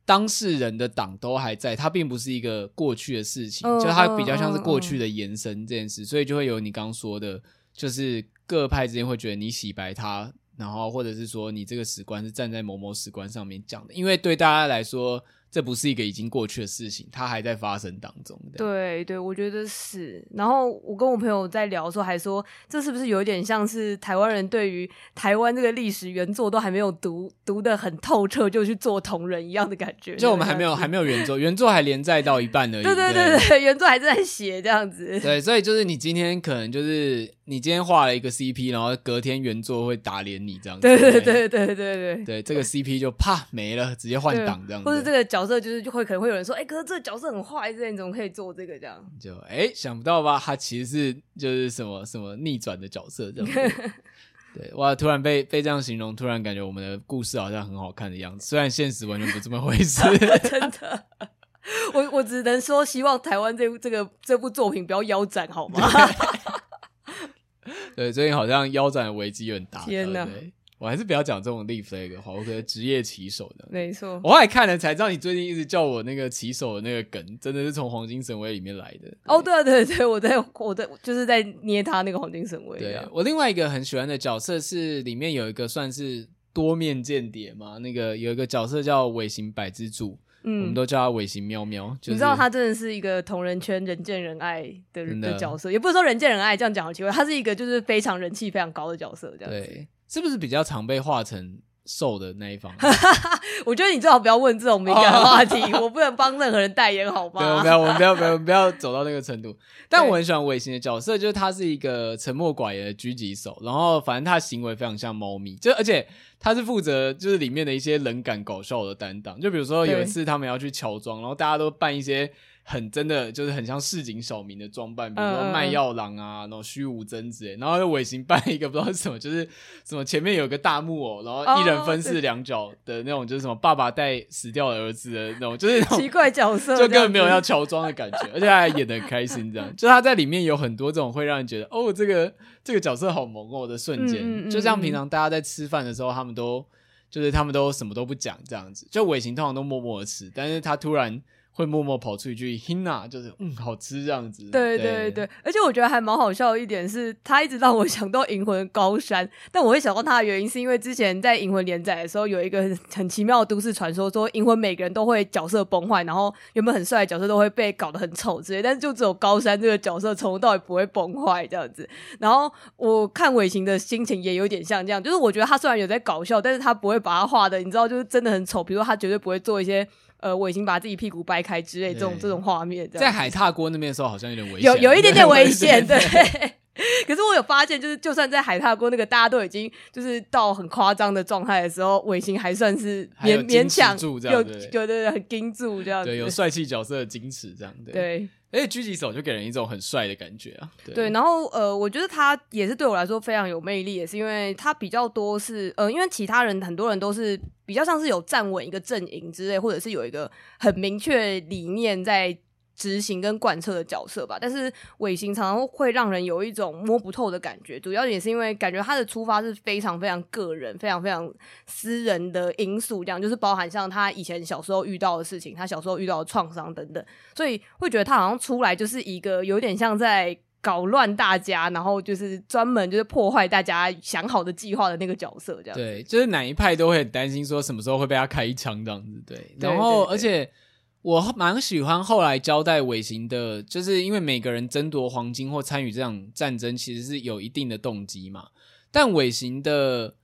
当事人的党都还在，它并不是一个过去的事情，就它比较像是过去的延伸这件事，所以就会有你刚刚说的，就是各派之间会觉得你洗白他，然后或者是说你这个史观是站在某某史观上面讲的，因为对大家来说。这不是一个已经过去的事情，它还在发生当中。对对，我觉得是。然后我跟我朋友在聊的时候，还说这是不是有一点像是台湾人对于台湾这个历史原作都还没有读读的很透彻，就去做同人一样的感觉？就我们还没有还没有原作，原作还连载到一半而已。对对对对，原作还在写这样子。对，所以就是你今天可能就是。你今天画了一个 CP，然后隔天原作会打脸你这样子。对对对对对对对，对这个 CP 就啪没了，直接换档这样子。或者这个角色就是就会可能会有人说，哎、欸，可是这个角色很坏，这你怎么可以做这个这样？就哎、欸，想不到吧？他其实是就是什么什么逆转的角色这样。[LAUGHS] 对，哇，突然被被这样形容，突然感觉我们的故事好像很好看的样子，虽然现实完全不这么回事。[LAUGHS] 真的，我我只能说，希望台湾这这个这部作品不要腰斩，好吗？[LAUGHS] 对，最近好像腰斩的危机有点大。天哪！我还是不要讲这种立 flag 好，我可能职业棋手的。没错，我后来看了才知道，你最近一直叫我那个棋手的那个梗，真的是从黄金神威里面来的。哦，对对对，我在我在就是在捏他那个黄金神威。对，我另外一个很喜欢的角色是里面有一个算是多面间谍嘛，那个有一个角色叫尾形百之助。嗯，我们都叫他尾形喵喵。就是、你知道他真的是一个同人圈人见人爱的人的角色，也不是说人见人爱这样讲好奇怪，他是一个就是非常人气非常高的角色，这样子。对，是不是比较常被画成？瘦的那一方，[LAUGHS] 我觉得你最好不要问这种敏感的话题，我不能帮任何人代言，好吗？不要，我们不要，不要，不要走到那个程度。[LAUGHS] 但我很喜欢尾形的角色，就是他是一个沉默寡言的狙击手，然后反正他的行为非常像猫咪，就而且他是负责就是里面的一些冷感搞笑的担当，就比如说有一次他们要去乔装，然后大家都扮一些。很真的就是很像市井小民的装扮，比如说卖药郎啊，然后虚无真之类，然后又尾行扮一个不知道是什么，就是什么前面有个大木偶，然后一人分饰两角的那种，就是什么爸爸带死掉的儿子的那种，就是那种奇怪角色，就根本没有要乔装的感觉，而且他还演的很开心，这样，就他在里面有很多这种会让人觉得哦，这个这个角色好萌哦的瞬间，嗯嗯嗯，就像平常大家在吃饭的时候，他们都就是他们都什么都不讲这样子，就尾行通常都默默的吃，但是他突然。会默默跑出一句 “Hina”，就是嗯，好吃这样子。对对对，对，而且我觉得还蛮好笑的一点是，他一直让我想到《银魂》高山，但我会想到他的原因是因为之前在《银魂》连载的时候，有一个很，很奇妙的都市传说，说《银魂》每个人都会角色崩坏，然后原本很帅的角色都会被搞得很丑之类，但是就只有高山这个角色从头到尾不会崩坏这样子。然后我看尾形的心情也有点像这样，就是我觉得他虽然有在搞笑，但是他不会把他画的，你知道，就是真的很丑。比如说他绝对不会做一些。呃，我已经把自己屁股掰开之类这种这种画面，在海踏锅那边的时候好像有点危险，有有一点点危险，[LAUGHS] 对。[LAUGHS] 可是我有发现，就是就算在海踏锅那个大家都已经就是到很夸张的状态的时候，尾形还算是勉勉强住这样，对。对对，很盯住这样子，对，有帅气角色的矜持这样，对。对而且狙击手就给人一种很帅的感觉啊，对，对，然后呃，我觉得他也是对我来说非常有魅力，也是因为他比较多是呃，因为其他人很多人都是比较像是有站稳一个阵营之类，或者是有一个很明确理念在。执行跟贯彻的角色吧，但是尾行常常会让人有一种摸不透的感觉，主要也是因为感觉他的出发是非常非常个人、非常非常私人的因素，这样就是包含像他以前小时候遇到的事情，他小时候遇到的创伤等等，所以会觉得他好像出来就是一个有点像在搞乱大家，然后就是专门就是破坏大家想好的计划的那个角色，这样。对，就是哪一派都会很担心说什么时候会被他开一枪这样子，对。然后，而且。我蛮喜欢后来交代尾行的，就是因为每个人争夺黄金或参与这场战争，其实是有一定的动机嘛。但尾行的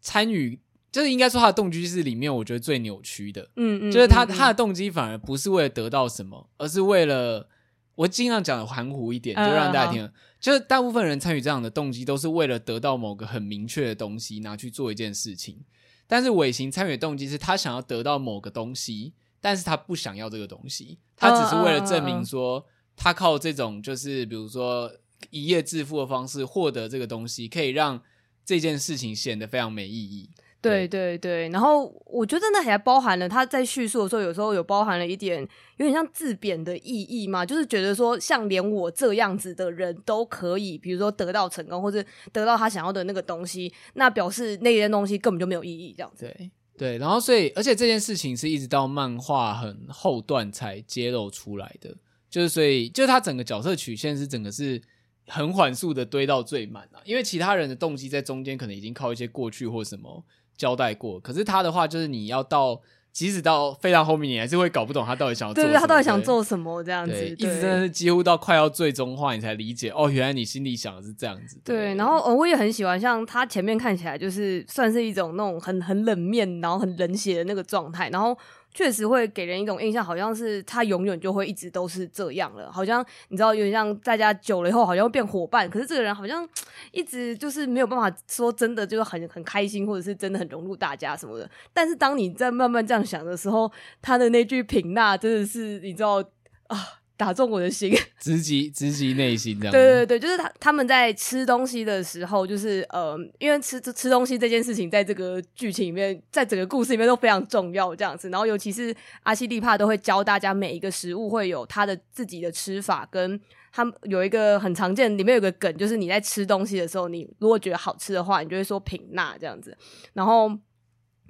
参与，就是应该说他的动机是里面我觉得最扭曲的。嗯嗯，就是他他的动机反而不是为了得到什么，而是为了我尽量讲的含糊一点，就让大家听。就是大部分人参与这样的动机，都是为了得到某个很明确的东西，拿去做一件事情。但是尾行参与的动机是他想要得到某个东西。但是他不想要这个东西，他只是为了证明说，他靠这种就是比如说一夜致富的方式获得这个东西，可以让这件事情显得非常没意义。对对对，然后我觉得那还包含了他在叙述的时候，有时候有包含了一点有点像自贬的意义嘛，就是觉得说，像连我这样子的人都可以，比如说得到成功或者得到他想要的那个东西，那表示那件东西根本就没有意义，这样子。对。对，然后所以，而且这件事情是一直到漫画很后段才揭露出来的，就是所以，就是他整个角色曲线是整个是很缓速的堆到最满啊，因为其他人的动机在中间可能已经靠一些过去或什么交代过，可是他的话就是你要到。即使到非常后面，你还是会搞不懂他到底想要做什么。对，他到底想做什么这样子，一直真的是几乎到快要最终话，你才理解哦，原来你心里想的是这样子。对，然后哦，我也很喜欢，像他前面看起来就是算是一种那种很很冷面，然后很冷血的那个状态，然后。确实会给人一种印象，好像是他永远就会一直都是这样了，好像你知道，有点像大家久了以后，好像会变伙伴。可是这个人好像一直就是没有办法说真的，就是很很开心，或者是真的很融入大家什么的。但是当你在慢慢这样想的时候，他的那句品纳真的是你知道啊。打中我的心，[LAUGHS] 直击直击内心这样。对对对，就是他他们在吃东西的时候，就是呃，因为吃吃东西这件事情，在这个剧情里面，在整个故事里面都非常重要这样子。然后尤其是阿西利帕都会教大家每一个食物会有它的自己的吃法，跟他们有一个很常见，里面有个梗，就是你在吃东西的时候，你如果觉得好吃的话，你就会说品纳这样子。然后。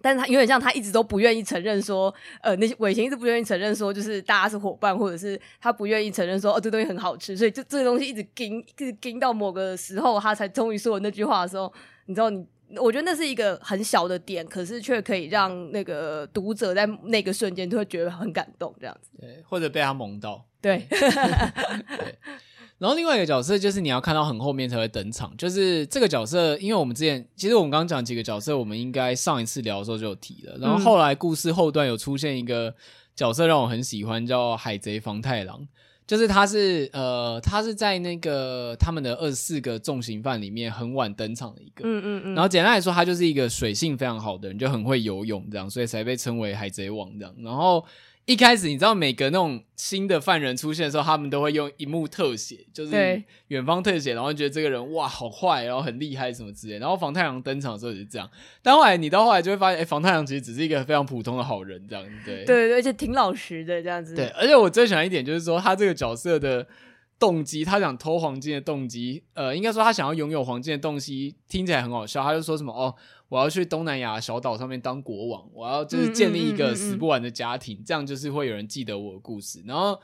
但是他有点像，他一直都不愿意承认说，呃，那些伟贤一直不愿意承认说，就是大家是伙伴，或者是他不愿意承认说，哦，这东西很好吃，所以就这个东西一直盯，[LAUGHS] 一直盯到某个时候，他才终于说了那句话的时候，你知道，你我觉得那是一个很小的点，可是却可以让那个读者在那个瞬间就会觉得很感动，这样子，对，或者被他萌到，对。对然后另外一个角色就是你要看到很后面才会登场，就是这个角色，因为我们之前其实我们刚刚讲几个角色，我们应该上一次聊的时候就有提了。然后后来故事后段有出现一个角色让我很喜欢，叫海贼房太郎，就是他是呃他是在那个他们的二十四个重刑犯里面很晚登场的一个，嗯嗯嗯。然后简单来说，他就是一个水性非常好的人，就很会游泳这样，所以才被称为海贼王这样。然后。一开始你知道每个那种新的犯人出现的时候，他们都会用一幕特写，就是远方特写，然后觉得这个人哇好坏，然后很厉害什么之类。然后房太郎登场的时候也是这样，但后来你到后来就会发现，哎、欸，房太郎其实只是一个非常普通的好人，这样对对对，而且挺老实的这样子。对，而且我最喜欢一点就是说，他这个角色的动机，他想偷黄金的动机，呃，应该说他想要拥有黄金的动机，听起来很好笑。他就说什么哦。我要去东南亚小岛上面当国王，我要就是建立一个死不完的家庭，嗯嗯嗯嗯，这样就是会有人记得我的故事。然后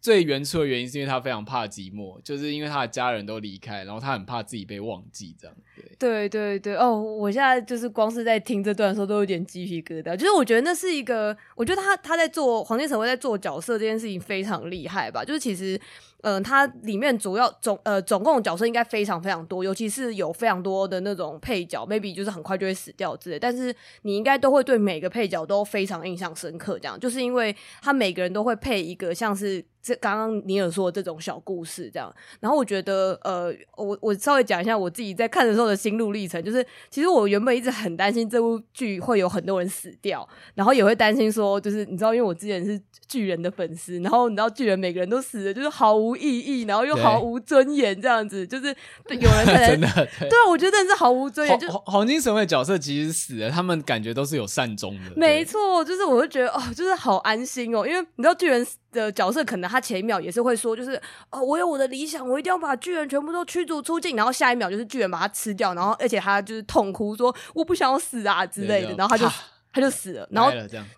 最原初的原因是因为他非常怕寂寞，就是因为他的家人都离开，然后他很怕自己被忘记，这样。对对对对哦，我现在就是光是在听这段的时候都有点鸡皮疙瘩，就是我觉得那是一个，我觉得他他在做黄金神会在做角色这件事情非常厉害吧，就是其实。嗯、呃，它里面主要总呃总共角色应该非常非常多，尤其是有非常多的那种配角，maybe 就是很快就会死掉之类。但是你应该都会对每个配角都非常印象深刻，这样就是因为他每个人都会配一个像是。这刚刚尼尔说的这种小故事，这样，然后我觉得，呃，我我稍微讲一下我自己在看的时候的心路历程，就是其实我原本一直很担心这部剧会有很多人死掉，然后也会担心说，就是你知道，因为我之前是巨人的粉丝，然后你知道巨人每个人都死了，就是毫无意义，然后又毫无尊严，这样子，就是有人在 [LAUGHS] 真的对，对啊，我觉得真的是毫无尊严。就黄黄金神位角色其实死了，他们感觉都是有善终的，没错，就是我会觉得哦，就是好安心哦，因为你知道巨人。的角色可能他前一秒也是会说，就是哦，我有我的理想，我一定要把巨人全部都驱逐出境，然后下一秒就是巨人把他吃掉，然后而且他就是痛哭说我不想要死啊之类的，然后他就他就死了，然后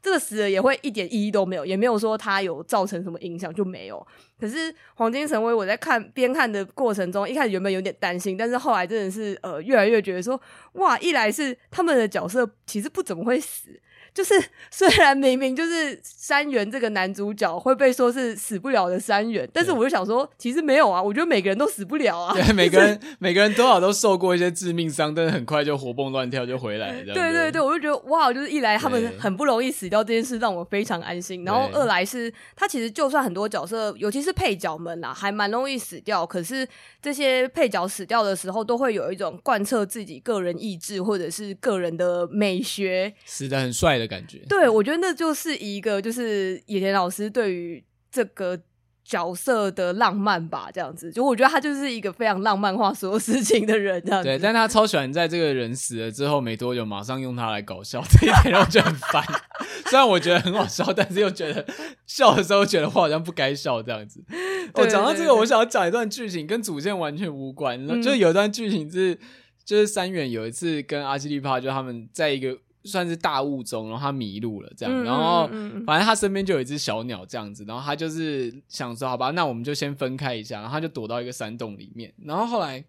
这个死了也会一点意义都没有，也没有说他有造成什么影响就没有。可是黄金神威我在看边看的过程中，一开始原本有点担心，但是后来真的是呃越来越觉得说哇，一来是他们的角色其实不怎么会死。就是 [LAUGHS] 虽然明明就是三元这个男主角会被说是死不了的三元，但是我就想说，其实没有啊，我觉得每个人都死不了啊。对，[LAUGHS] 每个人每个人多少都受过一些致命伤，但是很快就活蹦乱跳就回来了。对对对，我就觉得哇，就是一来他们很不容易死掉这件事让我非常安心，然后二来是他其实就算很多角色，尤其是配角们啊，还蛮容易死掉，可是这些配角死掉的时候，都会有一种贯彻自己个人意志或者是个人的美学，死的很帅的感觉，对，我觉得那就是一个，就是野田老师对于这个角色的浪漫吧，这样子。就我觉得他就是一个非常浪漫化所有事情的人，这样子。对，但他超喜欢在这个人死了之后没多久，马上用他来搞笑，这一点让我觉得很烦。虽然我觉得很好笑，但是又觉得笑的时候觉得我好像不该笑这样子。我讲到这个，我想要讲一段剧情，跟主线完全无关。嗯、就是有一段剧情是，就是三远有一次跟阿基利帕，就他们在一个。算是大雾中，然后他迷路了，这样，然后反正他身边就有一只小鸟这样子，然后他就是想说，好吧，那我们就先分开一下，然后他就躲到一个山洞里面，然后后来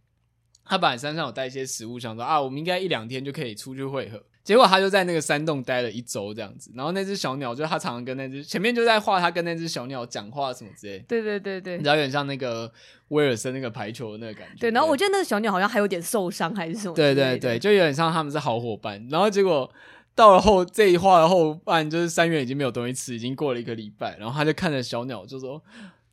他本来山上有带一些食物，想说啊，我们应该一两天就可以出去会合。结果他就在那个山洞待了一周这样子，然后那只小鸟就他常常跟那只前面就在画他跟那只小鸟讲话什么之类，对对对对，你知道有点像那个威尔森那个排球的那个感觉。对，然后我觉得那个小鸟好像还有点受伤还是什么。对对对，就有点像他们是好伙伴。然后结果到了后这一画的后半，就是三月已经没有东西吃，已经过了一个礼拜，然后他就看着小鸟就说：“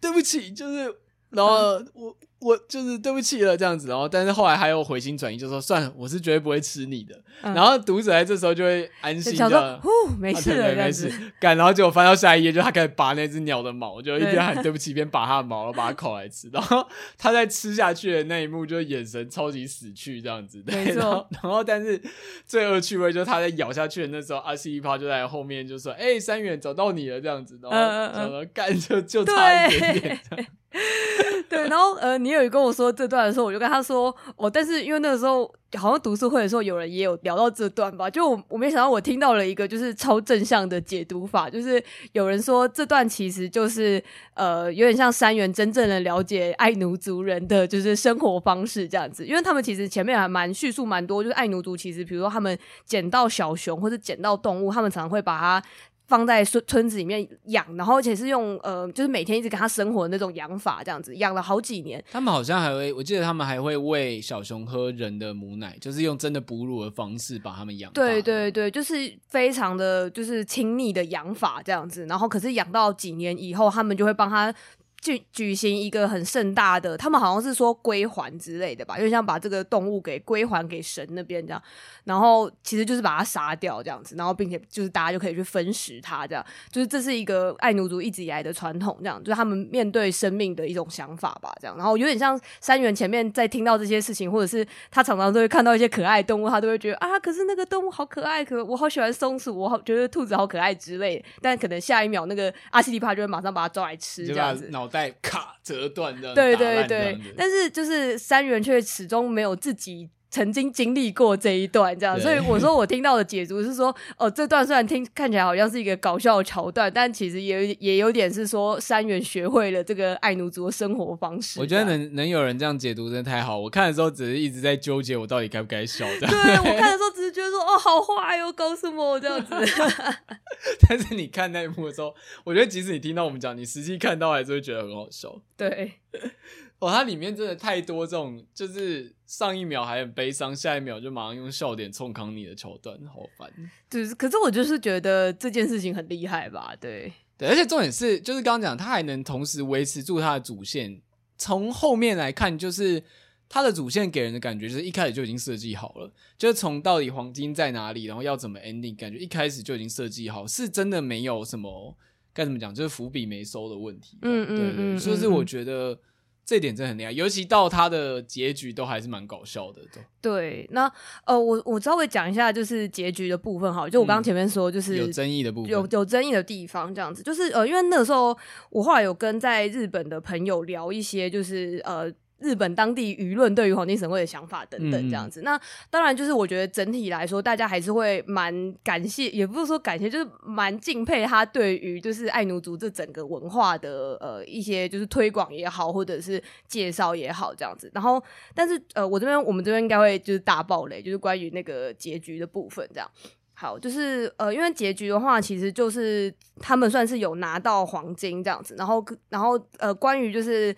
对不起，就是。”然后我。嗯我就是对不起了这样子，然后但是后来还有回心转意，就说算了，我是绝对不会吃你的。嗯、然后读者在这时候就会安心的，呼，没事了，没事。干，然后结果翻到下一页，就他开始拔那只鸟的毛，就一边喊对不起，一边拔它的毛，然后把它烤来吃。然后他在吃下去的那一幕，就眼神超级死去这样子。对，没错。然后，然后但是最恶趣味就是他在咬下去的那时候，阿西一趴就在后面就说：“哎、欸，山原找到你了。”这样子，然后干就就差一点点。[LAUGHS] 对，然后呃，你有跟我说这段的时候，我就跟他说，哦，但是因为那个时候好像读书会的时候，有人也有聊到这段吧，就我，我没想到我听到了一个就是超正向的解读法，就是有人说这段其实就是呃，有点像山原真正的了解爱奴族人的就是生活方式这样子，因为他们其实前面还蛮叙述蛮多，就是爱奴族其实比如说他们捡到小熊或者捡到动物，他们常常会把它。放在村村子里面养，然后而且是用呃，就是每天一直跟他生活的那种养法，这样子养了好几年。他们好像还会，我记得他们还会喂小熊喝人的母奶，就是用真的哺乳的方式把他们养。对对对，就是非常的就是亲密的养法这样子。然后可是养到几年以后，他们就会帮他。举举行一个很盛大的，他们好像是说归还之类的吧，就像把这个动物给归还给神那边这样，然后其实就是把它杀掉这样子，然后并且就是大家就可以去分食它这样，就是这是一个爱奴族一直以来的传统这样，就是他们面对生命的一种想法吧这样，然后有点像三元前面在听到这些事情，或者是他常常都会看到一些可爱动物，他都会觉得啊，可是那个动物好可爱，可我好喜欢松鼠，我好觉得兔子好可爱之类的，但可能下一秒那个阿西里帕就会马上把它抓来吃这样子。带卡折断的，对对对，但是就是三元却始终没有自己曾经经历过这一段，这样，所以我说我听到的解读是说，[LAUGHS] 哦，这段虽然听看起来好像是一个搞笑的桥段，但其实也也有点是说山元学会了这个爱奴族的生活方式。我觉得能能有人这样解读真的太好，我看的时候只是一直在纠结我到底该不该笑的。对，我 [LAUGHS] 看的时候只是觉得说，哦，好坏哦，搞什么这样子。[LAUGHS] 但是你看那一幕的时候，我觉得即使你听到我们讲，你实际看到还是会觉得很好笑。对。哦，它里面真的太多这种，就是上一秒还很悲伤，下一秒就马上用笑点冲康你的桥段，好烦。就是，可是我就是觉得这件事情很厉害吧？对，对，而且重点是，就是刚刚讲，他还能同时维持住他的主线。从后面来看，就是他的主线给人的感觉，就是一开始就已经设计好了，就是从到底黄金在哪里，然后要怎么 ending，感觉一开始就已经设计好，是真的没有什么该怎么讲，就是伏笔没收的问题。嗯嗯，对对，所以是我觉得。这点真的很厉害，尤其到他的结局都还是蛮搞笑的。对，对，那呃，我我稍微讲一下，就是结局的部分哈，就我刚刚前面说，就是、嗯、有争议的部分，有有争议的地方，这样子，就是呃，因为那个时候我后来有跟在日本的朋友聊一些，就是呃。日本当地舆论对于黄金神会的想法等等这样子，嗯、那当然就是我觉得整体来说，大家还是会蛮感谢，也不是说感谢，就是蛮敬佩他对于就是爱奴族这整个文化的呃一些就是推广也好，或者是介绍也好这样子。然后，但是呃，我这边我们这边应该会就是大爆雷，就是关于那个结局的部分这样。好，就是呃，因为结局的话，其实就是他们算是有拿到黄金这样子，然后然后呃，关于就是。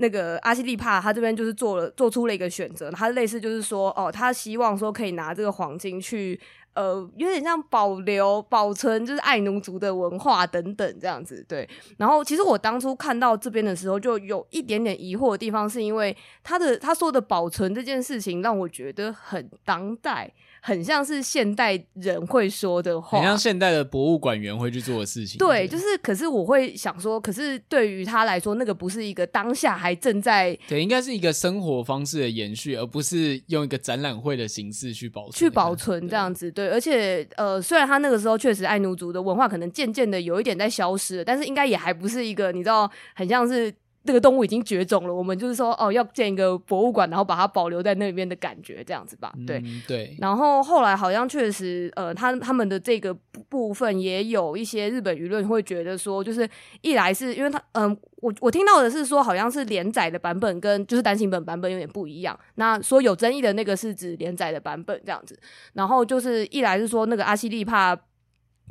那个阿西利帕他这边就是做了做出了一个选择，他类似就是说，哦，他希望说可以拿这个黄金去，呃，有点像保留保存就是爱奴族的文化等等这样子，对。然后其实我当初看到这边的时候，就有一点点疑惑的地方，是因为他的他说的保存这件事情让我觉得很当代。很像是现代人会说的话，很像现代的博物馆员会去做的事情。对，就是，可是我会想说，可是对于他来说，那个不是一个当下还正在，对，应该是一个生活方式的延续，而不是用一个展览会的形式去保存，去保存这样子。对，对，而且呃，虽然他那个时候确实爱奴族的文化可能渐渐的有一点在消失，但是应该也还不是一个你知道，很像是。这个动物已经绝种了，我们就是说哦，要建一个博物馆，然后把它保留在那边的感觉，这样子吧。对、嗯、对。然后后来好像确实，呃，他他们的这个部分也有一些日本舆论会觉得说，就是一来是因为他，嗯、呃，我我听到的是说，好像是连载的版本跟就是单行本版本有点不一样。那说有争议的那个是指连载的版本这样子。然后就是一来是说那个阿西利帕。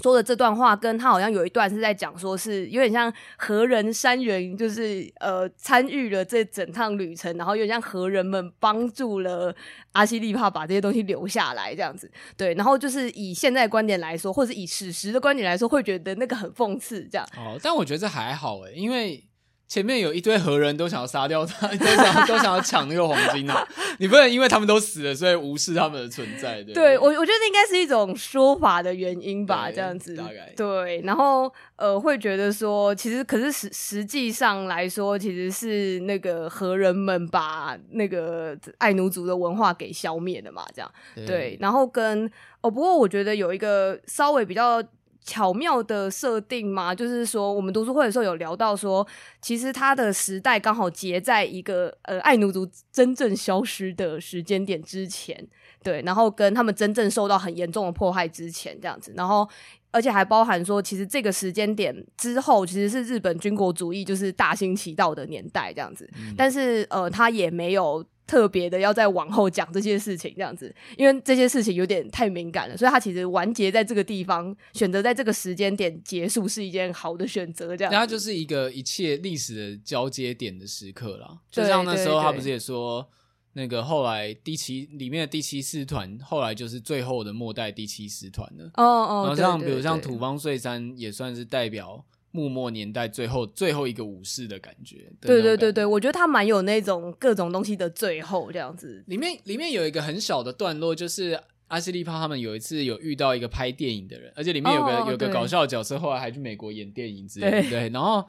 说的这段话，跟他好像有一段是在讲，说是有点像何人山人，就是呃参与了这整趟旅程，然后有点像何人们帮助了阿西利帕把这些东西留下来这样子，对，然后就是以现在观点来说，或者以史实的观点来说，会觉得那个很讽刺这样。哦，但我觉得这还好诶，因为。前面有一堆何人都想要杀掉他，[LAUGHS] 都想都想要抢那个黄金啊！[LAUGHS] 你不能因为他们都死了，所以无视他们的存在。对，对我我觉得应该是一种说法的原因吧，这样子。大概对，然后呃，会觉得说，其实可是实实际上来说，其实是那个何人们把那个爱奴族的文化给消灭了嘛，这样对，对。然后跟哦，不过我觉得有一个稍微比较。巧妙的设定嘛，就是说，我们读书会的时候有聊到说，其实他的时代刚好结在一个呃爱奴族真正消失的时间点之前，对，然后跟他们真正受到很严重的迫害之前这样子，然后而且还包含说，其实这个时间点之后，其实是日本军国主义就是大行其道的年代这样子，嗯、但是呃，他也没有。特别的要再往后讲这些事情，这样子，因为这些事情有点太敏感了，所以他其实完结在这个地方，选择在这个时间点结束是一件好的选择。这样，它就是一个一切历史的交接点的时刻了。就像那时候他不是也说，那个后来第七里面的第七师团，后来就是最后的末代第七师团了。哦哦，然后像比如像土方岁三也算是代表。幕末年代最后最后一个武士的感觉，对对对对，我觉得他蛮有那种各种东西的最后这样子。里面里面有一个很小的段落，就是阿西利帕他们有一次有遇到一个拍电影的人，而且里面有个、哦、有个搞笑的角色，后来还去美国演电影之类的。对，对，然后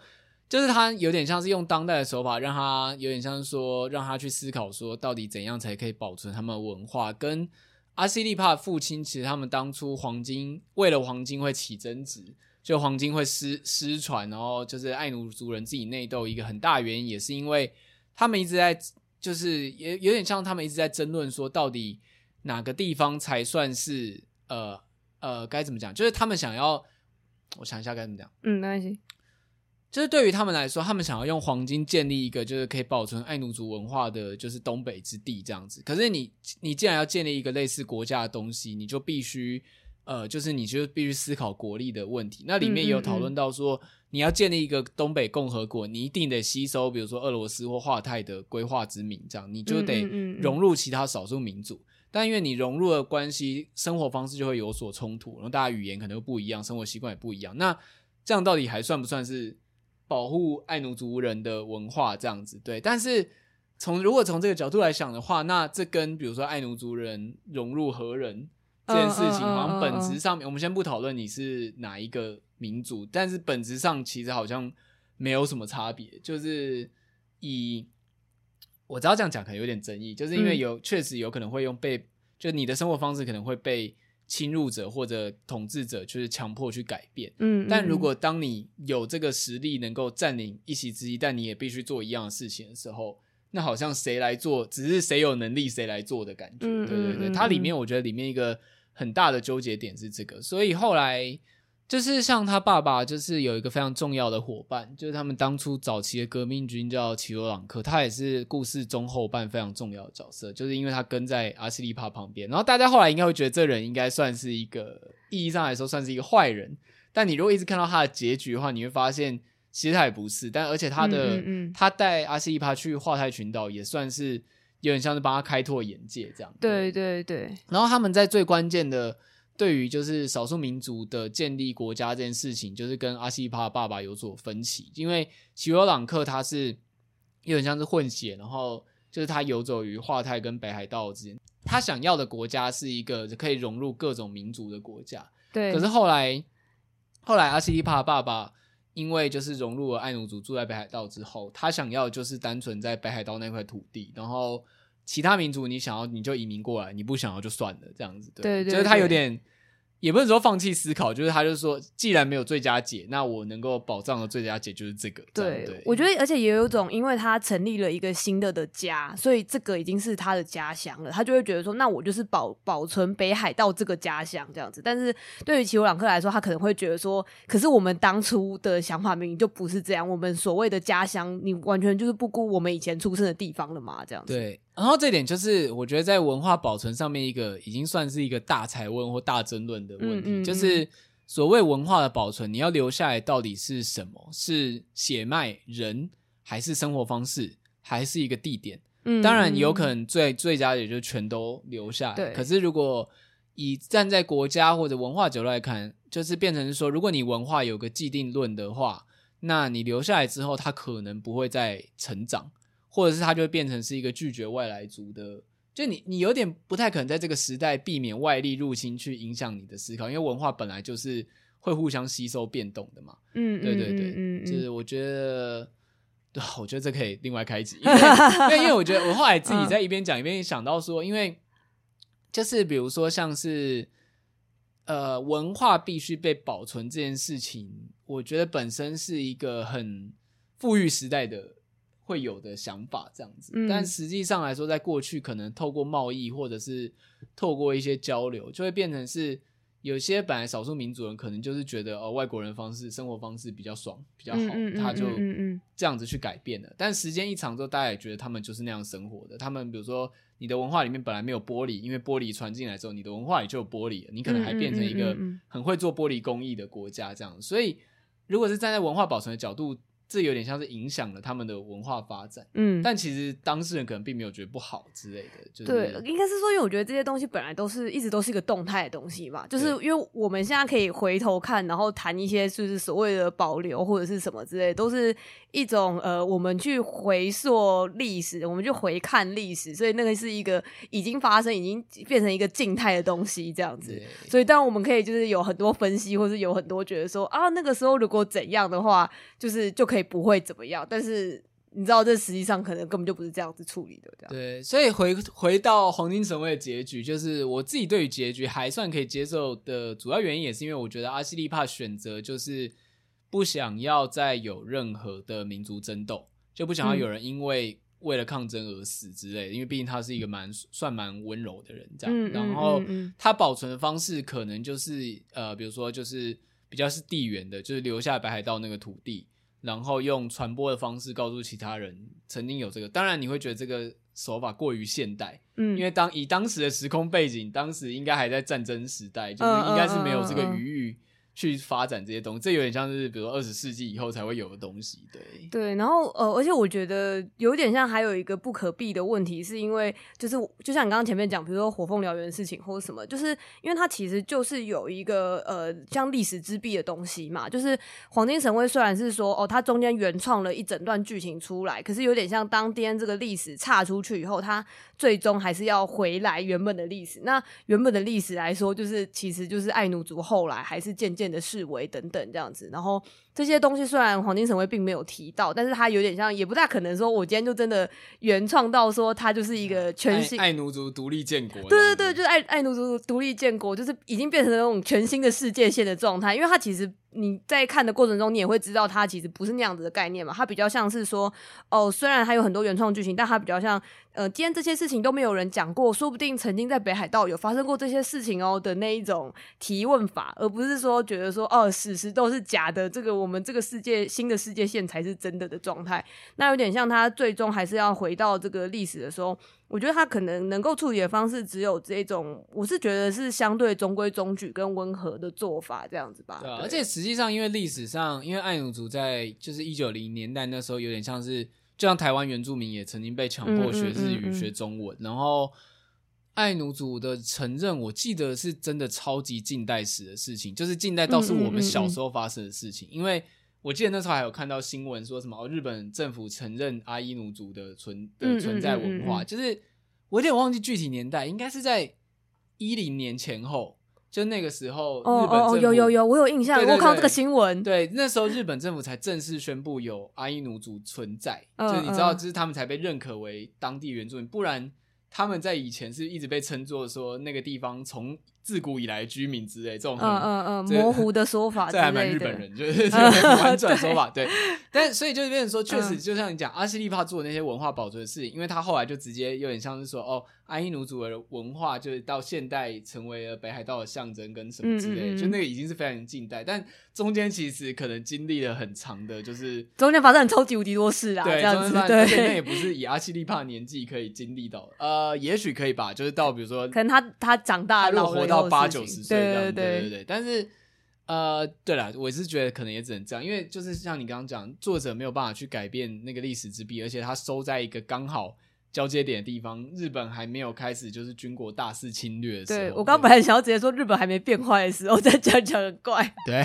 就是他有点像是用当代的手法，让他有点像是说让他去思考说，到底怎样才可以保存他们的文化。跟阿西利帕父亲，其实他们当初黄金为了黄金会起争执。就黄金会失失传，然后就是爱奴族人自己内斗，一个很大原因也是因为他们一直在，就是也有点像他们一直在争论说，到底哪个地方才算是呃呃该怎么讲？就是他们想要，我想一下该怎么讲。嗯，没关系。就是对于他们来说，他们想要用黄金建立一个就是可以保存爱奴族文化的，就是东北之地这样子。可是你你既然要建立一个类似国家的东西，你就必须。呃，就是你就必须思考国力的问题。那里面有讨论到说，嗯嗯嗯，你要建立一个东北共和国，你一定得吸收，比如说俄罗斯或华泰的规划之民，这样你就得融入其他少数民族。但因为你融入的关系，生活方式就会有所冲突，然后大家语言可能会不一样，生活习惯也不一样。那这样到底还算不算是保护爱奴族人的文化？这样子对？但是从如果从这个角度来想的话，那这跟比如说爱奴族人融入何人。这件事情好像本质上面，我们先不讨论你是哪一个民族，但是本质上其实好像没有什么差别。就是以我知道这样讲可能有点争议，就是因为有确实有可能会用被，就你的生活方式可能会被侵入者或者统治者就是强迫去改变。嗯，但如果当你有这个实力能够占领一席之地，但你也必须做一样的事情的时候。那好像谁来做，只是谁有能力谁来做的感觉。嗯、对对对，它里面我觉得里面一个很大的纠结点是这个，所以后来就是像他爸爸，就是有一个非常重要的伙伴，就是他们当初早期的革命军叫齐罗朗克，他也是故事中后半非常重要的角色，就是因为他跟在阿西利帕旁边。然后大家后来应该会觉得这人应该算是一个意义上来说算是一个坏人，但你如果一直看到他的结局的话，你会发现。其实他也不是，但而且他的、嗯嗯、他带阿西利帕去华泰群岛，也算是有点像是帮他开拓眼界这样。对对对。然后他们在最关键的，对于就是少数民族的建立国家这件事情，就是跟阿西利帕爸爸有所分歧。因为齐罗朗克他是有点像是混血，然后就是他游走于华泰跟北海道之间，他想要的国家是一个可以融入各种民族的国家。对。可是后来，后来阿西利帕爸爸。因为就是融入了爱奴族，住在北海道之后，他想要就是单纯在北海道那块土地，然后其他民族你想要你就移民过来，你不想要就算了这样子，对，对对对，就是他有点也不是说放弃思考，就是他就是说，既然没有最佳解，那我能够保障的最佳解就是这个。对，对我觉得，而且也有一种，因为他成立了一个新的的家，所以这个已经是他的家乡了，他就会觉得说，那我就是保保存北海道这个家乡这样子。但是对于齐欧朗克来说，他可能会觉得说，可是我们当初的想法明明就不是这样，我们所谓的家乡，你完全就是不顾我们以前出生的地方了嘛？这样子。对。然后这点就是，我觉得在文化保存上面，一个已经算是一个大才问或大争论的问题，嗯嗯嗯，就是所谓文化的保存，你要留下来到底是什么？是血脉、人，还是生活方式，还是一个地点？嗯，当然有可能最最佳的也就全都留下来。可是如果以站在国家或者文化角度来看，就是变成是说，如果你文化有个既定论的话，那你留下来之后，它可能不会再成长。或者是它就会变成是一个拒绝外来族的，就你你有点不太可能在这个时代避免外力入侵去影响你的思考，因为文化本来就是会互相吸收变动的嘛。嗯，对对对，嗯，就是我觉得，对，我觉得这可以另外开一集，因为因为我觉得我后来自己在一边讲一边想到说，因为就是比如说像是呃文化必须被保存这件事情，我觉得本身是一个很富裕时代的。会有的想法这样子，嗯、但实际上来说，在过去可能透过贸易或者是透过一些交流，就会变成是有些本来少数民族人可能就是觉得哦，外国人方式生活方式比较爽比较好，嗯嗯嗯、他就这样子去改变了。但时间一长之后，大家也觉得他们就是那样生活的。他们比如说你的文化里面本来没有玻璃，因为玻璃传进来之后，你的文化里就有玻璃了，你可能还变成一个很会做玻璃工艺的国家这样。所以如果是站在文化保存的角度。这有点像是影响了他们的文化发展，嗯，但其实当事人可能并没有觉得不好之类的，就是对，应该是说，因为我觉得这些东西本来都是一直都是一个动态的东西嘛，就是因为我们现在可以回头看，然后谈一些就是所谓的保留或者是什么之类，都是一种呃，我们去回溯历史，我们去回看历史，所以那个是一个已经发生、已经变成一个静态的东西这样子。所以当然我们可以就是有很多分析，或是有很多觉得说啊，那个时候如果怎样的话，就是就可以。不会怎么样，但是你知道，这实际上可能根本就不是这样子处理的。这样对，所以回回到黄金神位的结局，就是我自己对于结局还算可以接受的主要原因，也是因为我觉得阿西利帕选择就是不想要再有任何的民族争斗，就不想要有人因为为了抗争而死之类的。因为毕竟他是一个蛮算蛮温柔的人，这样。嗯、然后他保存的方式可能就是呃，比如说就是比较是地缘的，就是留下北海道那个土地。然后用传播的方式告诉其他人曾经有这个，当然你会觉得这个手法过于现代，嗯，因为当以当时的时空背景，当时应该还在战争时代，就是应该是没有这个余裕。去发展这些东西，这有点像是比如说二十世纪以后才会有的东西，对对。然后呃，而且我觉得有点像还有一个不可避的问题，是因为就是就像你刚刚前面讲，比如说火凤燎原的事情或者什么，就是因为它其实就是有一个呃像历史之壁的东西嘛。就是黄金神威虽然是说哦，它中间原创了一整段剧情出来，可是有点像当天这个历史岔出去以后，它最终还是要回来原本的历史。那原本的历史来说，就是其实就是爱奴族后来还是渐渐的示威等等这样子，然后这些东西虽然黄金神威并没有提到，但是他有点像，也不大可能说，我今天就真的原创到说他就是一个全新爱奴族独立建国，对对对，就是爱爱奴族独立建国，就是已经变成那种全新的世界线的状态，因为他其实。你在看的过程中，你也会知道它其实不是那样子的概念嘛，它比较像是说，哦，虽然还有很多原创剧情，但它比较像，呃，今天这些事情都没有人讲过，说不定曾经在北海道有发生过这些事情哦的那一种提问法，而不是说觉得说，哦，史实都是假的，这个我们这个世界新的世界线才是真的的状态，那有点像他最终还是要回到这个历史的时候。我觉得他可能能够处理的方式只有这种，我是觉得是相对中规中矩跟温和的做法这样子吧。对而且实际上，因为历史上，因为爱奴族在就是一九零年代那时候有点像是，就像台湾原住民也曾经被强迫学日语、学中文，嗯嗯嗯嗯，然后爱奴族的承认，我记得是真的超级近代史的事情，就是近代倒是我们小时候发生的事情，嗯嗯嗯嗯，因为。我记得那时候还有看到新闻说什么哦，日本政府承认阿伊奴族的存的存在文化，就是我有点忘记具体年代，应该是在一零年前后，就那个时候日本政府、哦哦、有有有，我有印象，我看到这个新闻，对，那时候日本政府才正式宣布有阿伊奴族存在，嗯、就是你知道，就是他们才被认可为当地原住民，不然他们在以前是一直被称作说那个地方从自古以来居民之类这种嗯嗯嗯模糊的说法，这还蛮日本人，就是婉转说法，对。但所以就变成说，确实就像你讲，阿西利帕做的那些文化保存的事情，因为他后来就直接有点像是说，哦，阿伊努族的文化就是到现代成为了北海道的象征跟什么之类，就那个已经是非常近代，但中间其实可能经历了很长的，就是中间发生超级无敌多事啊，对，这样子，对，那也不是以阿西利帕年纪可以经历到，呃，也许可以吧，就是到比如说，可能他他长大了，活到八九十岁。这样对对对对，但是呃，对了，我是觉得可能也只能这样，因为就是像你刚刚讲，作者没有办法去改变那个历史之壁，而且他收在一个刚好。交接点的地方，日本还没有开始就是军国大肆侵略的时候。对，我刚本来想要直接说日本还没变坏的时候再讲讲很怪。对，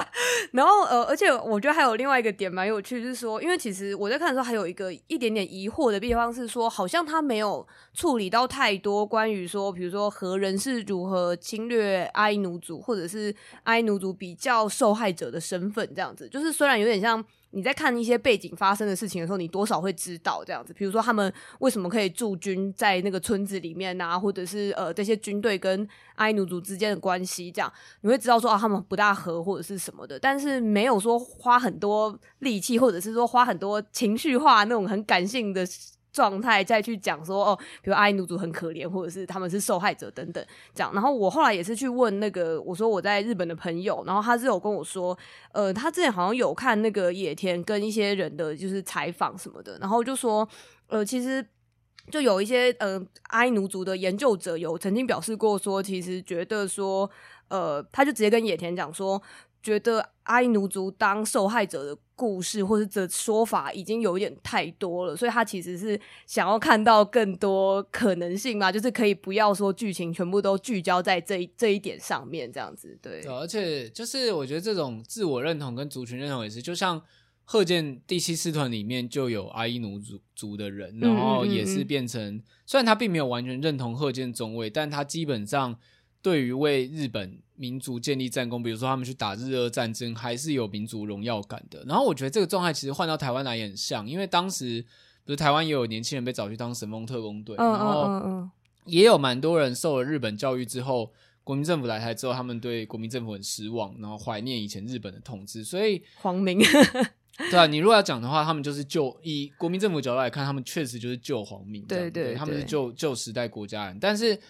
[LAUGHS] 然后呃，而且我觉得还有另外一个点蛮有趣，就是说，因为其实我在看的时候还有一个一点点疑惑的地方是说，好像他没有处理到太多关于说，比如说何人是如何侵略阿伊努族，或者是阿伊努族比较受害者的身份这样子，就是虽然有点像。你在看一些背景发生的事情的时候，你多少会知道这样子。比如说他们为什么可以驻军在那个村子里面啊，或者是呃这些军队跟阿伊努族之间的关系，这样你会知道说啊他们不大合或者是什么的，但是没有说花很多力气，或者是说花很多情绪化那种很感性的。状态再去讲说哦，比如阿伊努族很可怜，或者是他们是受害者等等这样。然后我后来也是去问那个，我说我在日本的朋友，然后他是有跟我说，呃，他之前好像有看那个野田跟一些人的就是采访什么的，然后就说，呃，其实就有一些呃阿伊努族的研究者有曾经表示过说，其实觉得说，呃，他就直接跟野田讲说。觉得阿伊努族当受害者的故事或者这说法已经有一点太多了，所以他其实是想要看到更多可能性嘛，就是可以不要说剧情全部都聚焦在这一这一点上面，这样子对。而且就是我觉得这种自我认同跟族群认同也是，就像贺见第七师团里面就有阿伊奴族族的人，然后也是变成，嗯嗯嗯，虽然他并没有完全认同贺见中尉，但他基本上。对于为日本民族建立战功，比如说他们去打日俄战争，还是有民族荣耀感的。然后我觉得这个状态其实换到台湾来也很像，因为当时比如台湾也有年轻人被找去当神风特工队，然后也有蛮多人受了日本教育之后，国民政府来台之后，他们对国民政府很失望，然后怀念以前日本的统治。所以皇民，[LAUGHS] 对啊，你如果要讲的话，他们就是旧以国民政府角度来看，他们确实就是旧皇民，对对，对，他们是旧旧时代国家人。但是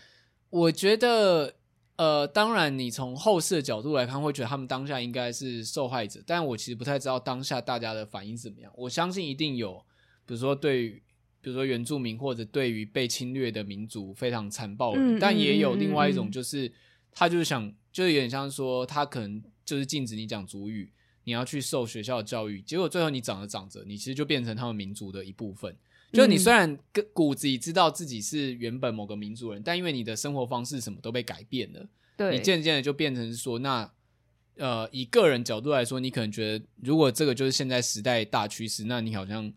我觉得。呃，当然，你从后世的角度来看，会觉得他们当下应该是受害者，但我其实不太知道当下大家的反应是怎么样。我相信一定有，比如说对于，比如说原住民或者对于被侵略的民族非常残暴的，嗯，但也有另外一种，就是他就是想，就是有点像说，他可能就是禁止你讲族语，你要去受学校的教育，结果最后你长着长着，你其实就变成他们民族的一部分。就你虽然跟骨子里知道自己是原本某个民族人，但因为你的生活方式什么都被改变了，对，你渐渐的就变成说，那呃，以个人角度来说，你可能觉得如果这个就是现在时代大趋势，那你好像。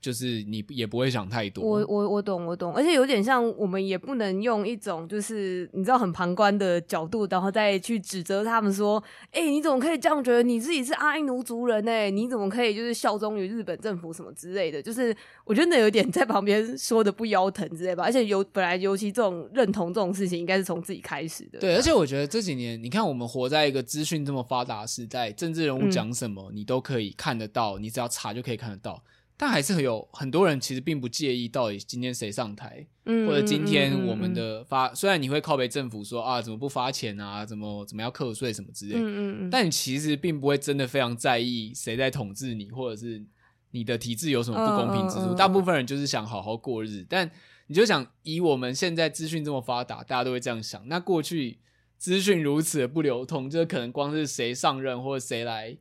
就是你也不会想太多，我我我懂我懂，而且有点像我们也不能用一种就是你知道很旁观的角度，然后再去指责他们说，哎、欸，你怎么可以这样觉得？你自己是阿伊奴族人哎，你怎么可以就是效忠于日本政府什么之类的？就是我觉得那有点在旁边说的不腰疼之类吧。而且尤本来尤其这种认同这种事情，应该是从自己开始的。对，而且我觉得这几年你看我们活在一个资讯这么发达的时代，政治人物讲什么、嗯、你都可以看得到，你只要查就可以看得到。但还是有很多人其实并不介意到底今天谁上台，嗯、或者今天我们的发，虽然你会靠北政府说啊怎么不发钱啊，怎么怎么要课税什么之类，但你其实并不会真的非常在意谁在统治你，或者是你的体制有什么不公平之处。大部分人就是想好好过日，但你就想以我们现在资讯这么发达，大家都会这样想。那过去资讯如此的不流通，就可能光是谁上任或者谁来。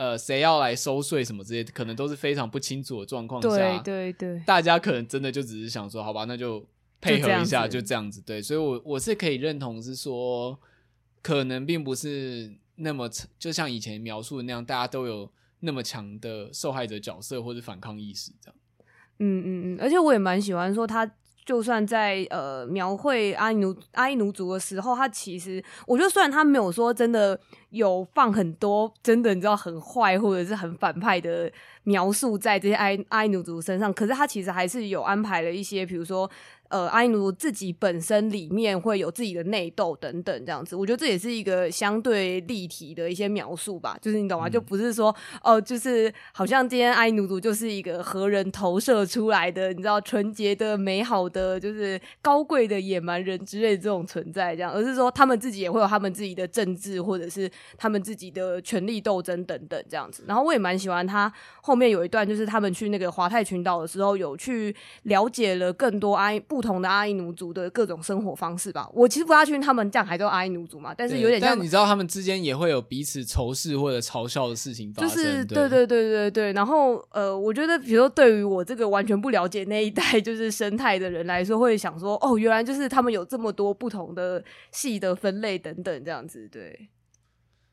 呃，谁要来收税什么之类的，可能都是非常不清楚的状况下。对对对，大家可能真的就只是想说，好吧，那就配合一下，就这样子。对，所以我我是可以认同，是说可能并不是那么就像以前描述的那样，大家都有那么强的受害者角色或者反抗意识这样。嗯嗯嗯，而且我也蛮喜欢说他。就算在呃描绘阿奴阿伊努族的时候，他其实我觉得虽然他没有说真的有放很多真的你知道很坏或者是很反派的描述在这些阿阿伊努族身上，可是他其实还是有安排了一些，比如说呃阿伊努自己本身里面会有自己的内斗等等这样子。我觉得这也是一个相对立体的一些描述吧，就是你懂吗？嗯、就不是说哦、呃，就是好像今天阿伊努族就是一个和人投射出来的，你知道纯洁的、美好的，就是高贵的野蛮人之类的这种存在这样，而是说他们自己也会有他们自己的政治或者是他们自己的权力斗争等等这样子。然后我也蛮喜欢他后面有一段，就是他们去那个华泰群岛的时候，有去了解了更多阿不同的阿伊奴族的各种生活方式吧。我其实不大确定他们这样还都阿伊奴族嘛，但是有点像。但你知道他们之间也会有彼此仇视或者嘲笑的事情发生。就是对对对对对。然后呃，我觉得比如说对于我这个完全不了解那一代就是生态的人来说，会想说哦，原来就是他们有这么多不同的系的分类等等这样子，对。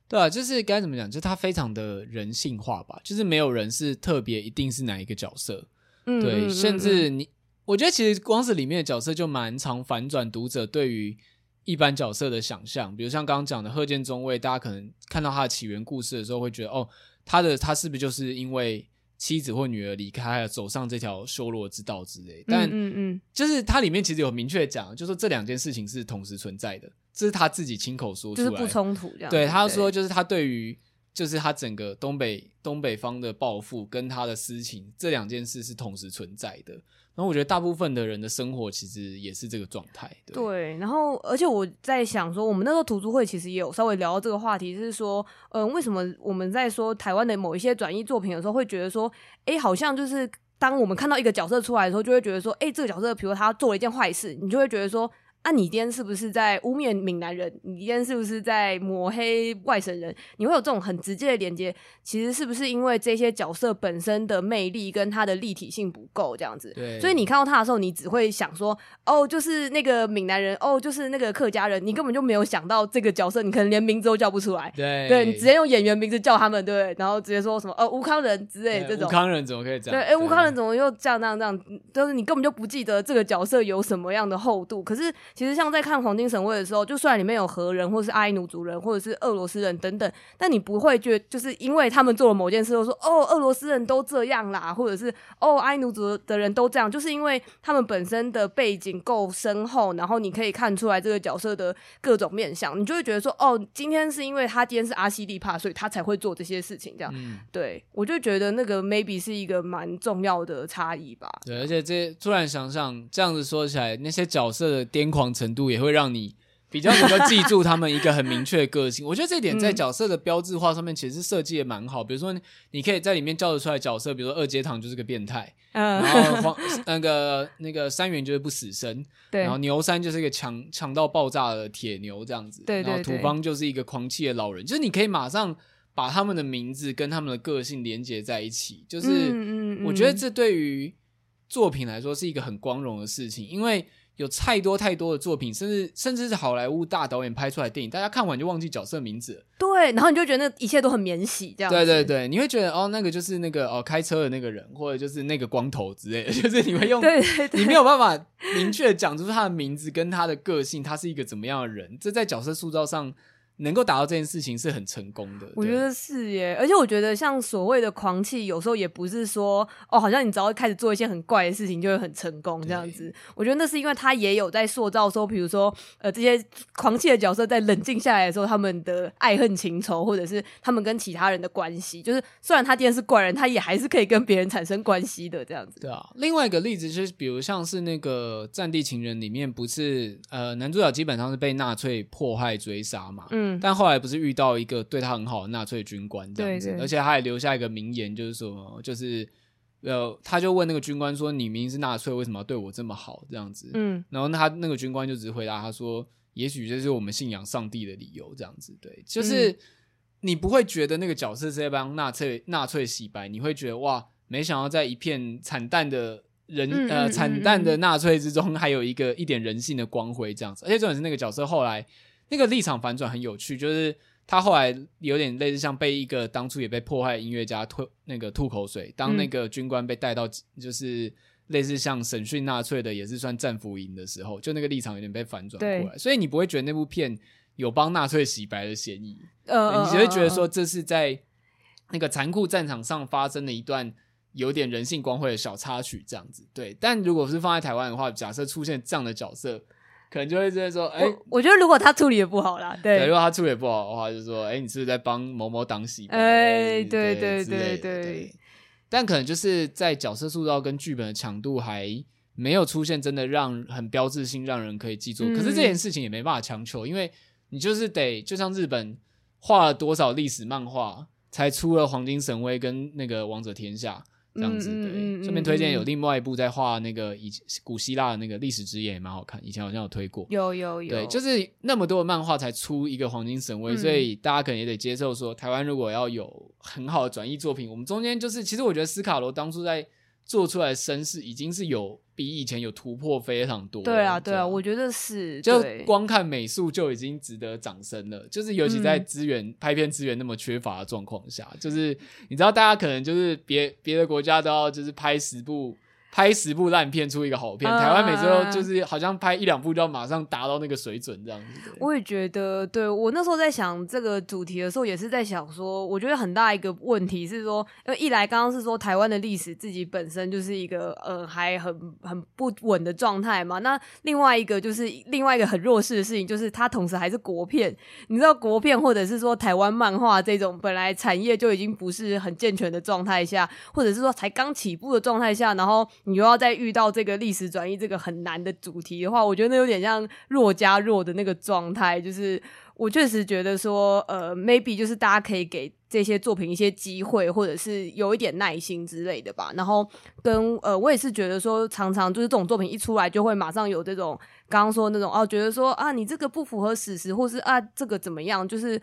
对啊，就是该怎么讲？就是他非常的人性化吧，就是没有人是特别一定是哪一个角色，嗯，对，嗯，甚至你，我觉得其实光是里面的角色就蛮常反转读者对于一般角色的想象，比如像刚刚讲的贺建中尉，大家可能看到他的起源故事的时候，会觉得哦，他的他是不是就是因为妻子或女儿离开，走上这条修罗之道之类？但嗯嗯，就是他里面其实有明确讲，就是说这两件事情是同时存在的。这是他自己亲口说出来，就是不冲突这样。对，他说，就是他对于，就是他整个东北东北方的报复跟他的私情这两件事是同时存在的。然后我觉得大部分的人的生活其实也是这个状态。对，对，然后而且我在想说，我们那时候图书会其实也有稍微聊到这个话题，就是说，嗯、为什么我们在说台湾的某一些转译作品的时候，会觉得说，哎，好像就是当我们看到一个角色出来的时候，就会觉得说，哎，这个角色，比如他做了一件坏事，你就会觉得说。那、啊、你今天是不是在污蔑闽南人？你今天是不是在抹黑外省人？你会有这种很直接的连接，其实是不是因为这些角色本身的魅力跟他的立体性不够这样子？对。所以你看到他的时候，你只会想说，哦，就是那个闽南人，哦，就是那个客家人，你根本就没有想到这个角色，你可能连名字都叫不出来。对。对，你直接用演员名字叫他们，对，然后直接说什么，呃，吴康仁之类这种。吴康人怎么可以这样？对，哎，吴康仁怎么又这样这样这样？就是你根本就不记得这个角色有什么样的厚度。可是其实像在看黄金神位的时候，就算里面有何人，或是阿伊努族人，或者是俄罗斯人等等，但你不会觉得就是因为他们做了某件事，都说哦，俄罗斯人都这样啦，或者是哦，阿伊努族的人都这样，就是因为他们本身的背景够深厚，然后你可以看出来这个角色的各种面相，你就会觉得说哦，今天是因为他今天是阿西利帕，所以他才会做这些事情，这样。嗯、对，我就觉得那个 maybe 是一个蛮重要的差异吧。对，而且这突然想想这样子说起来，那些角色的癫狂程度也会让。你比较能够记住他们一个很明确的个性，我觉得这点在角色的标志化上面其实设计也蛮好。比如说，你可以在里面叫得出来角色，比如说二阶堂就是个变态，然后黄那个那个三元就是不死身，然后牛三就是一个强强到爆炸的铁牛这样子，然后土方就是一个狂气的老人，就是你可以马上把他们的名字跟他们的个性连接在一起。就是我觉得这对于作品来说是一个很光荣的事情，因为。有太多太多的作品，甚至甚至是好莱坞大导演拍出来的电影，大家看完就忘记角色名字了。对，然后你就觉得那一切都很免洗，这样。对对对，你会觉得哦，那个就是那个哦开车的那个人，或者就是那个光头之类的，[LAUGHS] 就是你会用，对对对，你没有办法明确讲出他的名字跟他的个性，他是一个怎么样的人，这在角色塑造上。能够达到这件事情是很成功的，我觉得是耶。而且我觉得像所谓的狂气，有时候也不是说哦，好像你只要开始做一些很怪的事情就会很成功这样子。我觉得那是因为他也有在塑造说，比如说呃这些狂气的角色在冷静下来的时候，他们的爱恨情仇，或者是他们跟其他人的关系，就是虽然他今天是怪人，他也还是可以跟别人产生关系的这样子。对啊，另外一个例子就是，比如像是那个《战地情人》里面，不是呃男主角基本上是被纳粹迫害追杀嘛？嗯。但后来不是遇到一个对他很好的纳粹军官这样子，而且他还留下一个名言，就是说，就是呃，他就问那个军官说：“你明明是纳粹，为什么要对我这么好？”这样子，嗯，然后他那个军官就只回答他说：“也许这是我们信仰上帝的理由。”这样子，对，就是你不会觉得那个角色是在帮纳粹纳粹洗白，你会觉得哇，没想到在一片惨淡的人呃惨淡的纳粹之中，还有一个一点人性的光辉这样子，而且重点是那个角色后来。那个立场反转很有趣，就是他后来有点类似像被一个当初也被迫害的音乐家吐那个吐口水，当那个军官被带到就是类似像审讯纳粹的也是算战俘营的时候，就那个立场有点被反转过来，所以你不会觉得那部片有帮纳粹洗白的嫌疑，呃，你只会觉得说这是在那个残酷战场上发生的一段有点人性光辉的小插曲这样子。对，但如果是放在台湾的话，假设出现这样的角色，可能就会直接说，哎、欸，我觉得如果他处理的不好啦，对，对，如果他处理的不好的话，就说，哎、欸，你是不是在帮某某挡洗？哎、欸，对对对对对。但可能就是在角色塑造跟剧本的强度还没有出现真的让很标志性让人可以记住。嗯、可是这件事情也没办法强求，因为你就是得就像日本画了多少历史漫画才出了《黄金神威》跟那个《王者天下》。这样子对，顺便推荐有另外一部在画那个以古希腊的那个历史之眼也蛮好看，以前好像有推过。有有有，对，就是那么多的漫画才出一个黄金神威，嗯、所以大家可能也得接受说，台湾如果要有很好的转译作品，我们中间就是其实我觉得斯卡罗当初在。做出来的声势已经是有比以前有突破非常多。对啊，对啊，我觉得是。就光看美术就已经值得掌声了，就是尤其在资源、嗯、拍片资源那么缺乏的状况下，就是你知道大家可能就是别别的国家都要就是拍十部。拍十部烂片出一个好片，台湾每次都就是好像拍一两部就要马上达到那个水准这样子。我也觉得，对，我那时候在想这个主题的时候，也是在想说，我觉得很大一个问题是说，因为一来刚刚是说台湾的历史自己本身就是一个呃还很很不稳的状态嘛，那另外一个就是另外一个很弱势的事情，就是它同时还是国片。你知道国片或者是说台湾漫画这种本来产业就已经不是很健全的状态下，或者是说才刚起步的状态下，然后。你又要再遇到这个历史转移这个很难的主题的话，我觉得那有点像弱加弱的那个状态。就是我确实觉得说，呃，maybe 就是大家可以给这些作品一些机会，或者是有一点耐心之类的吧。然后跟呃，我也是觉得说，常常就是这种作品一出来，就会马上有这种刚刚说的那种哦，觉得说啊，你这个不符合史实，或是啊，这个怎么样？就是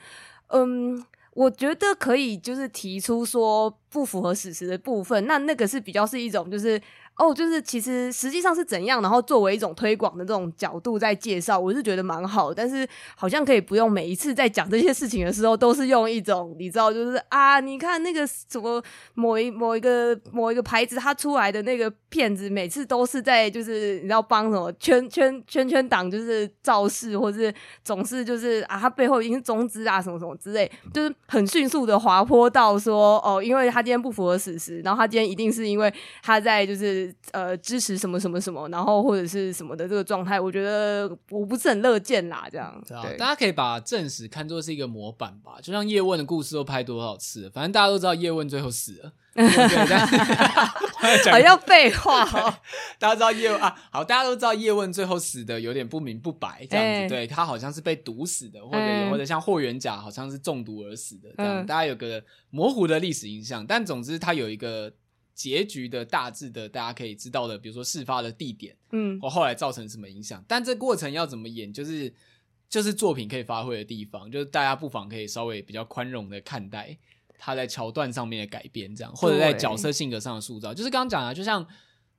嗯。我觉得可以，就是提出说不符合史实的部分，那那个是比较是一种，就是哦，就是其实实际上是怎样，然后作为一种推广的这种角度在介绍，我是觉得蛮好。但是好像可以不用每一次在讲这些事情的时候，都是用一种你知道，就是啊，你看那个什么某一某一个某一个牌子它出来的那个片子，每次都是在就是你知道帮什么圈圈圈圈党就是造势，或是总是就是啊，它背后已经是中资啊什么什么之类，就是。很迅速的滑坡到说哦，因为他今天不符合史实，然后他今天一定是因为他在就是呃支持什么什么什么，然后或者是什么的这个状态，我觉得我不是很乐见啦。这样，对啊，大家可以把正史看作是一个模板吧，就像叶问的故事都拍多少次，反正大家都知道叶问最后死了。[LAUGHS] 对 [LAUGHS] 好像废话哦。大家知道叶问啊，好，大家都知道叶问最后死的有点不明不白，这样子。欸、对，他好像是被毒死的，或者、欸、或者像霍元甲好像是中毒而死的，这样、嗯、大家有个模糊的历史印象。但总之，他有一个结局的大致的，大家可以知道的，比如说事发的地点，嗯，或后来造成什么影响。但这过程要怎么演，就是就是作品可以发挥的地方，就是大家不妨可以稍微比较宽容的看待。他在桥段上面的改编，这样或者在角色性格上的塑造，就是刚刚讲的，就像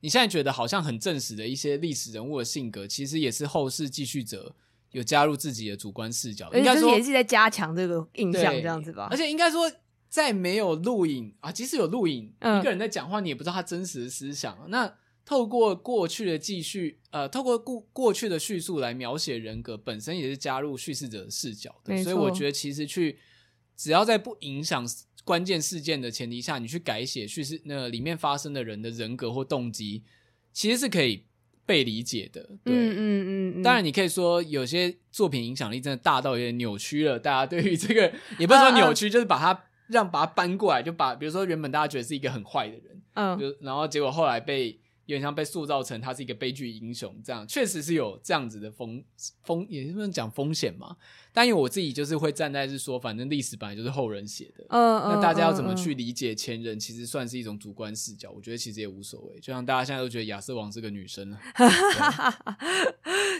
你现在觉得好像很正史的一些历史人物的性格，其实也是后世继续者有加入自己的主观视角，应该说也是在加强这个印象这样子吧。而且应该说，在没有录影啊，即使有录影，一个人在讲话，你也不知道他真实的思想。嗯、那透过过去的记叙，呃，透过过过去的叙述来描写人格，本身也是加入叙事者的视角的。所以我觉得，其实去只要在不影响。关键事件的前提下，你去改写叙事，那里面发生的人的人格或动机，其实是可以被理解的。对，嗯嗯嗯，嗯。当然，你可以说有些作品影响力真的大到有点扭曲了，大家对于这个 [LAUGHS] 也不是说扭曲，啊啊就是把它让把它搬过来，就把比如说原本大家觉得是一个很坏的人，嗯，就然后结果后来被。有点像被塑造成他是一个悲剧英雄，这样确实是有这样子的风风，也是不能讲风险嘛。但因为我自己就是会站在是说，反正历史本来就是后人写的，嗯，那大家要怎么去理解前人，其实算是一种主观视角。我觉得其实也无所谓，就像大家现在都觉得亚瑟王是个女生了。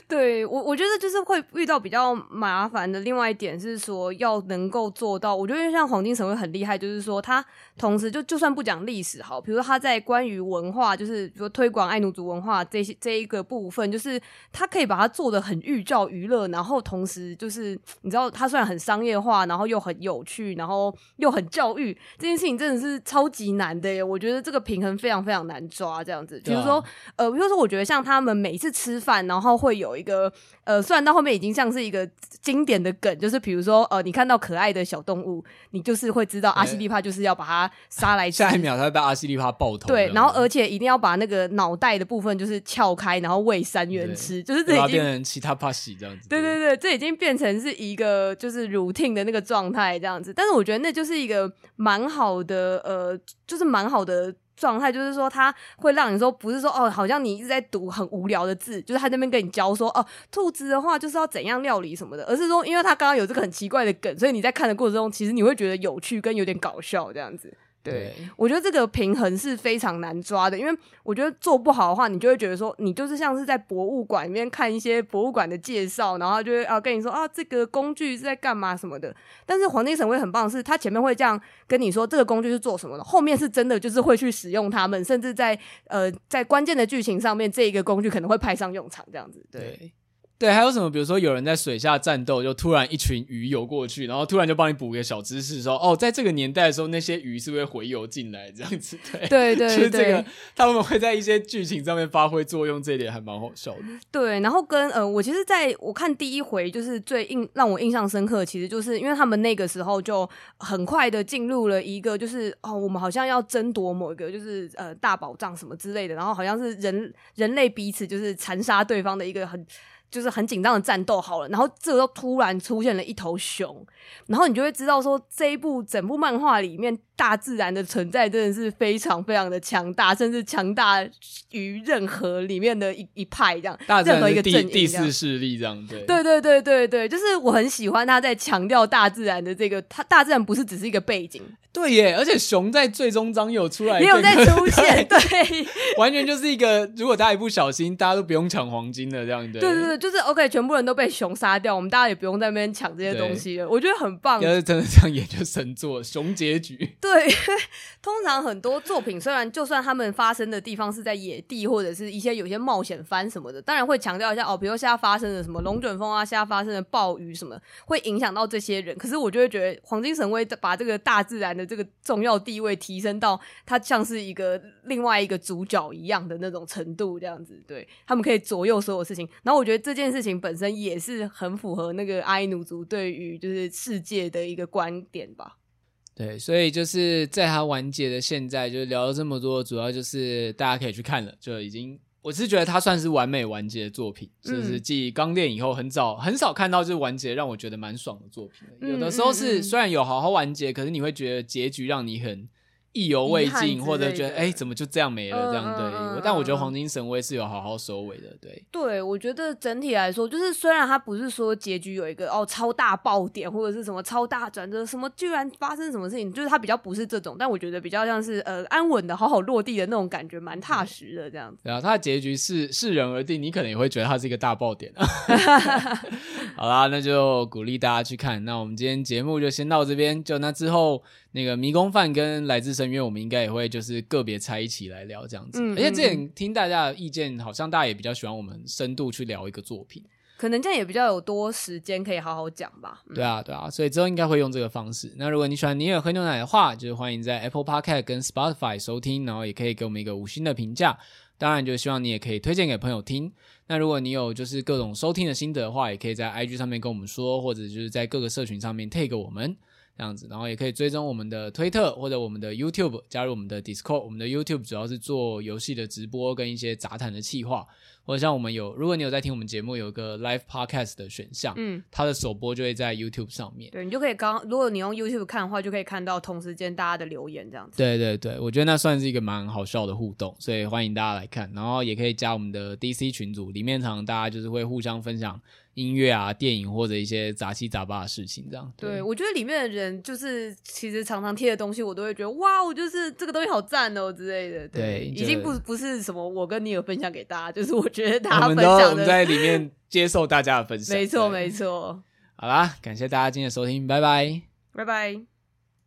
对我，我觉得就是会遇到比较麻烦的。另外一点是说，要能够做到，我觉得像黄金城会很厉害，就是说他同时就就算不讲历史好，比如说他在关于文化，就是比如说推广爱奴族文化这些这一个部分，就是他可以把它做得很寓教于乐，然后同时就是你知道，它虽然很商业化，然后又很有趣，然后又很教育，这件事情真的是超级难的耶。我觉得这个平衡非常非常难抓，这样子。比如说，呃，比如说，我觉得像他们每一次吃饭，然后会有一个，呃，虽然到后面已经像是一个经典的梗，就是比如说，呃，你看到可爱的小动物，你就是会知道阿西利帕就是要把它杀来吃，下一秒他会被阿西利帕爆头。对，然后而且一定要把那个脑袋的部分就是撬开，然后喂三元吃，就是这已经变成其他帕西这样子。对对对，这已经变成是一个就是乳听的那个状态这样子。但是我觉得那就是一个蛮好的，呃，就是蛮好的状态，就是说它会让你说不是说哦，好像你一直在读很无聊的字，就是他那边跟你教说哦，兔子的话就是要怎样料理什么的，而是说因为他刚刚有这个很奇怪的梗，所以你在看的过程中，其实你会觉得有趣跟有点搞笑这样子。对，我觉得这个平衡是非常难抓的，因为我觉得做不好的话，你就会觉得说，你就是像是在博物馆里面看一些博物馆的介绍，然后就会啊跟你说啊这个工具是在干嘛什么的。但是黄金神威很棒的是，他前面会这样跟你说这个工具是做什么的，后面是真的就是会去使用它们，甚至在呃在关键的剧情上面，这一个工具可能会派上用场，这样子。对。对对，还有什么？比如说有人在水下战斗，就突然一群鱼游过去，然后突然就帮你补个小知识，说哦，在这个年代的时候，那些鱼是不是会回游进来这样子？[LAUGHS] [LAUGHS] 对对对，就是这个他们会在一些剧情上面发挥作用，这一点还蛮好笑的。对，然后跟呃，我其实在我看第一回，就是最印让我印象深刻，其实就是因为他们那个时候就很快的进入了一个，就是哦，我们好像要争夺某一个，就是呃大宝藏什么之类的，然后好像是人人类彼此就是残杀对方的一个很。就是很紧张的战斗好了，然后这个时候突然出现了一头熊，然后你就会知道说，这一部整部漫画里面。大自然的存在真的是非常非常的强大，甚至强大于任何里面的一一派这样，大任何一个阵营第四势力这样，对。对对对对对，就是我很喜欢他在强调大自然的这个，他大自然不是只是一个背景，对耶，而且熊在最终章有出来，也有在 [LAUGHS] 出现，对，对完全就是一个，如果大家一不小心，大家都不用抢黄金的这样，对对对，就是 OK，全部人都被熊杀掉，我们大家也不用在那边抢这些东西了，我觉得很棒，要是真的这样演就神作，熊结局。[LAUGHS] 对，[LAUGHS] 通常很多作品虽然就算他们发生的地方是在野地或者是一些有些冒险番什么的，当然会强调一下哦，比如说现在发生的什么龙卷风啊，现在发生的暴雨什么，会影响到这些人。可是我就会觉得黄金神威把这个大自然的这个重要地位提升到它像是一个另外一个主角一样的那种程度，这样子，对，他们可以左右所有事情。然后我觉得这件事情本身也是很符合那个阿伊努族对于就是世界的一个观点吧。对，所以就是在它完结的现在，就聊了这么多，主要就是大家可以去看了，就已经，我是觉得它算是完美完结的作品，就、嗯、是继《钢炼》以后很早很少看到就是完结让我觉得蛮爽的作品。有的时候是虽然有好好完结，可是你会觉得结局让你很。意犹未尽，或者觉得哎、欸，怎么就这样没了？这样对、嗯，但我觉得黄金神威是有好好收尾的，对。对，我觉得整体来说，就是虽然它不是说结局有一个哦超大爆点，或者是什么超大转折，什么居然发生什么事情，就是它比较不是这种，但我觉得比较像是呃安稳的、好好落地的那种感觉，蛮踏实的这样子。对啊，它的结局是是人而定，你可能也会觉得它是一个大爆点。[LAUGHS] 好啦，那就鼓励大家去看。那我们今天节目就先到这边，就那之后。那个迷宫饭跟来自深渊，我们应该也会就是个别拆一起来聊这样子。嗯，而且之前听大家的意见，好像大家也比较喜欢我们深度去聊一个作品，可能这样也比较有多时间可以好好讲吧。对啊，对啊，所以之后应该会用这个方式。那如果你喜欢尼尔喝牛奶的话，就是欢迎在 Apple Podcast 跟 Spotify 收听，然后也可以给我们一个五星的评价。当然，就希望你也可以推荐给朋友听。那如果你有就是各种收听的心得的话，也可以在 IG 上面跟我们说，或者就是在各个社群上面 tag 我们。这样子，然后也可以追踪我们的推特或者我们的 YouTube，加入我们的 Discord。我们的 YouTube 主要是做游戏的直播跟一些杂谈的企划，或者像我们有，如果你有在听我们节目，有个 Live Podcast 的选项，嗯，它的首播就会在 YouTube 上面。对，你就可以刚，如果你用 YouTube 看的话，就可以看到同时间大家的留言这样子。对对对，我觉得那算是一个蛮好笑的互动，所以欢迎大家来看，然后也可以加我们的 DC 群组，里面常常大家就是会互相分享。音乐啊，电影或者一些杂七杂八的事情，这样。对，对我觉得里面的人就是其实常常贴的东西，我都会觉得哇，我就是这个东西好赞哦之类的。对，对已经不不是什么我跟你有分享给大家，就是我觉得大家分享的，我们，我们在里面接受大家的分享。没错，没错。好啦，感谢大家今天的收听，拜拜，拜拜。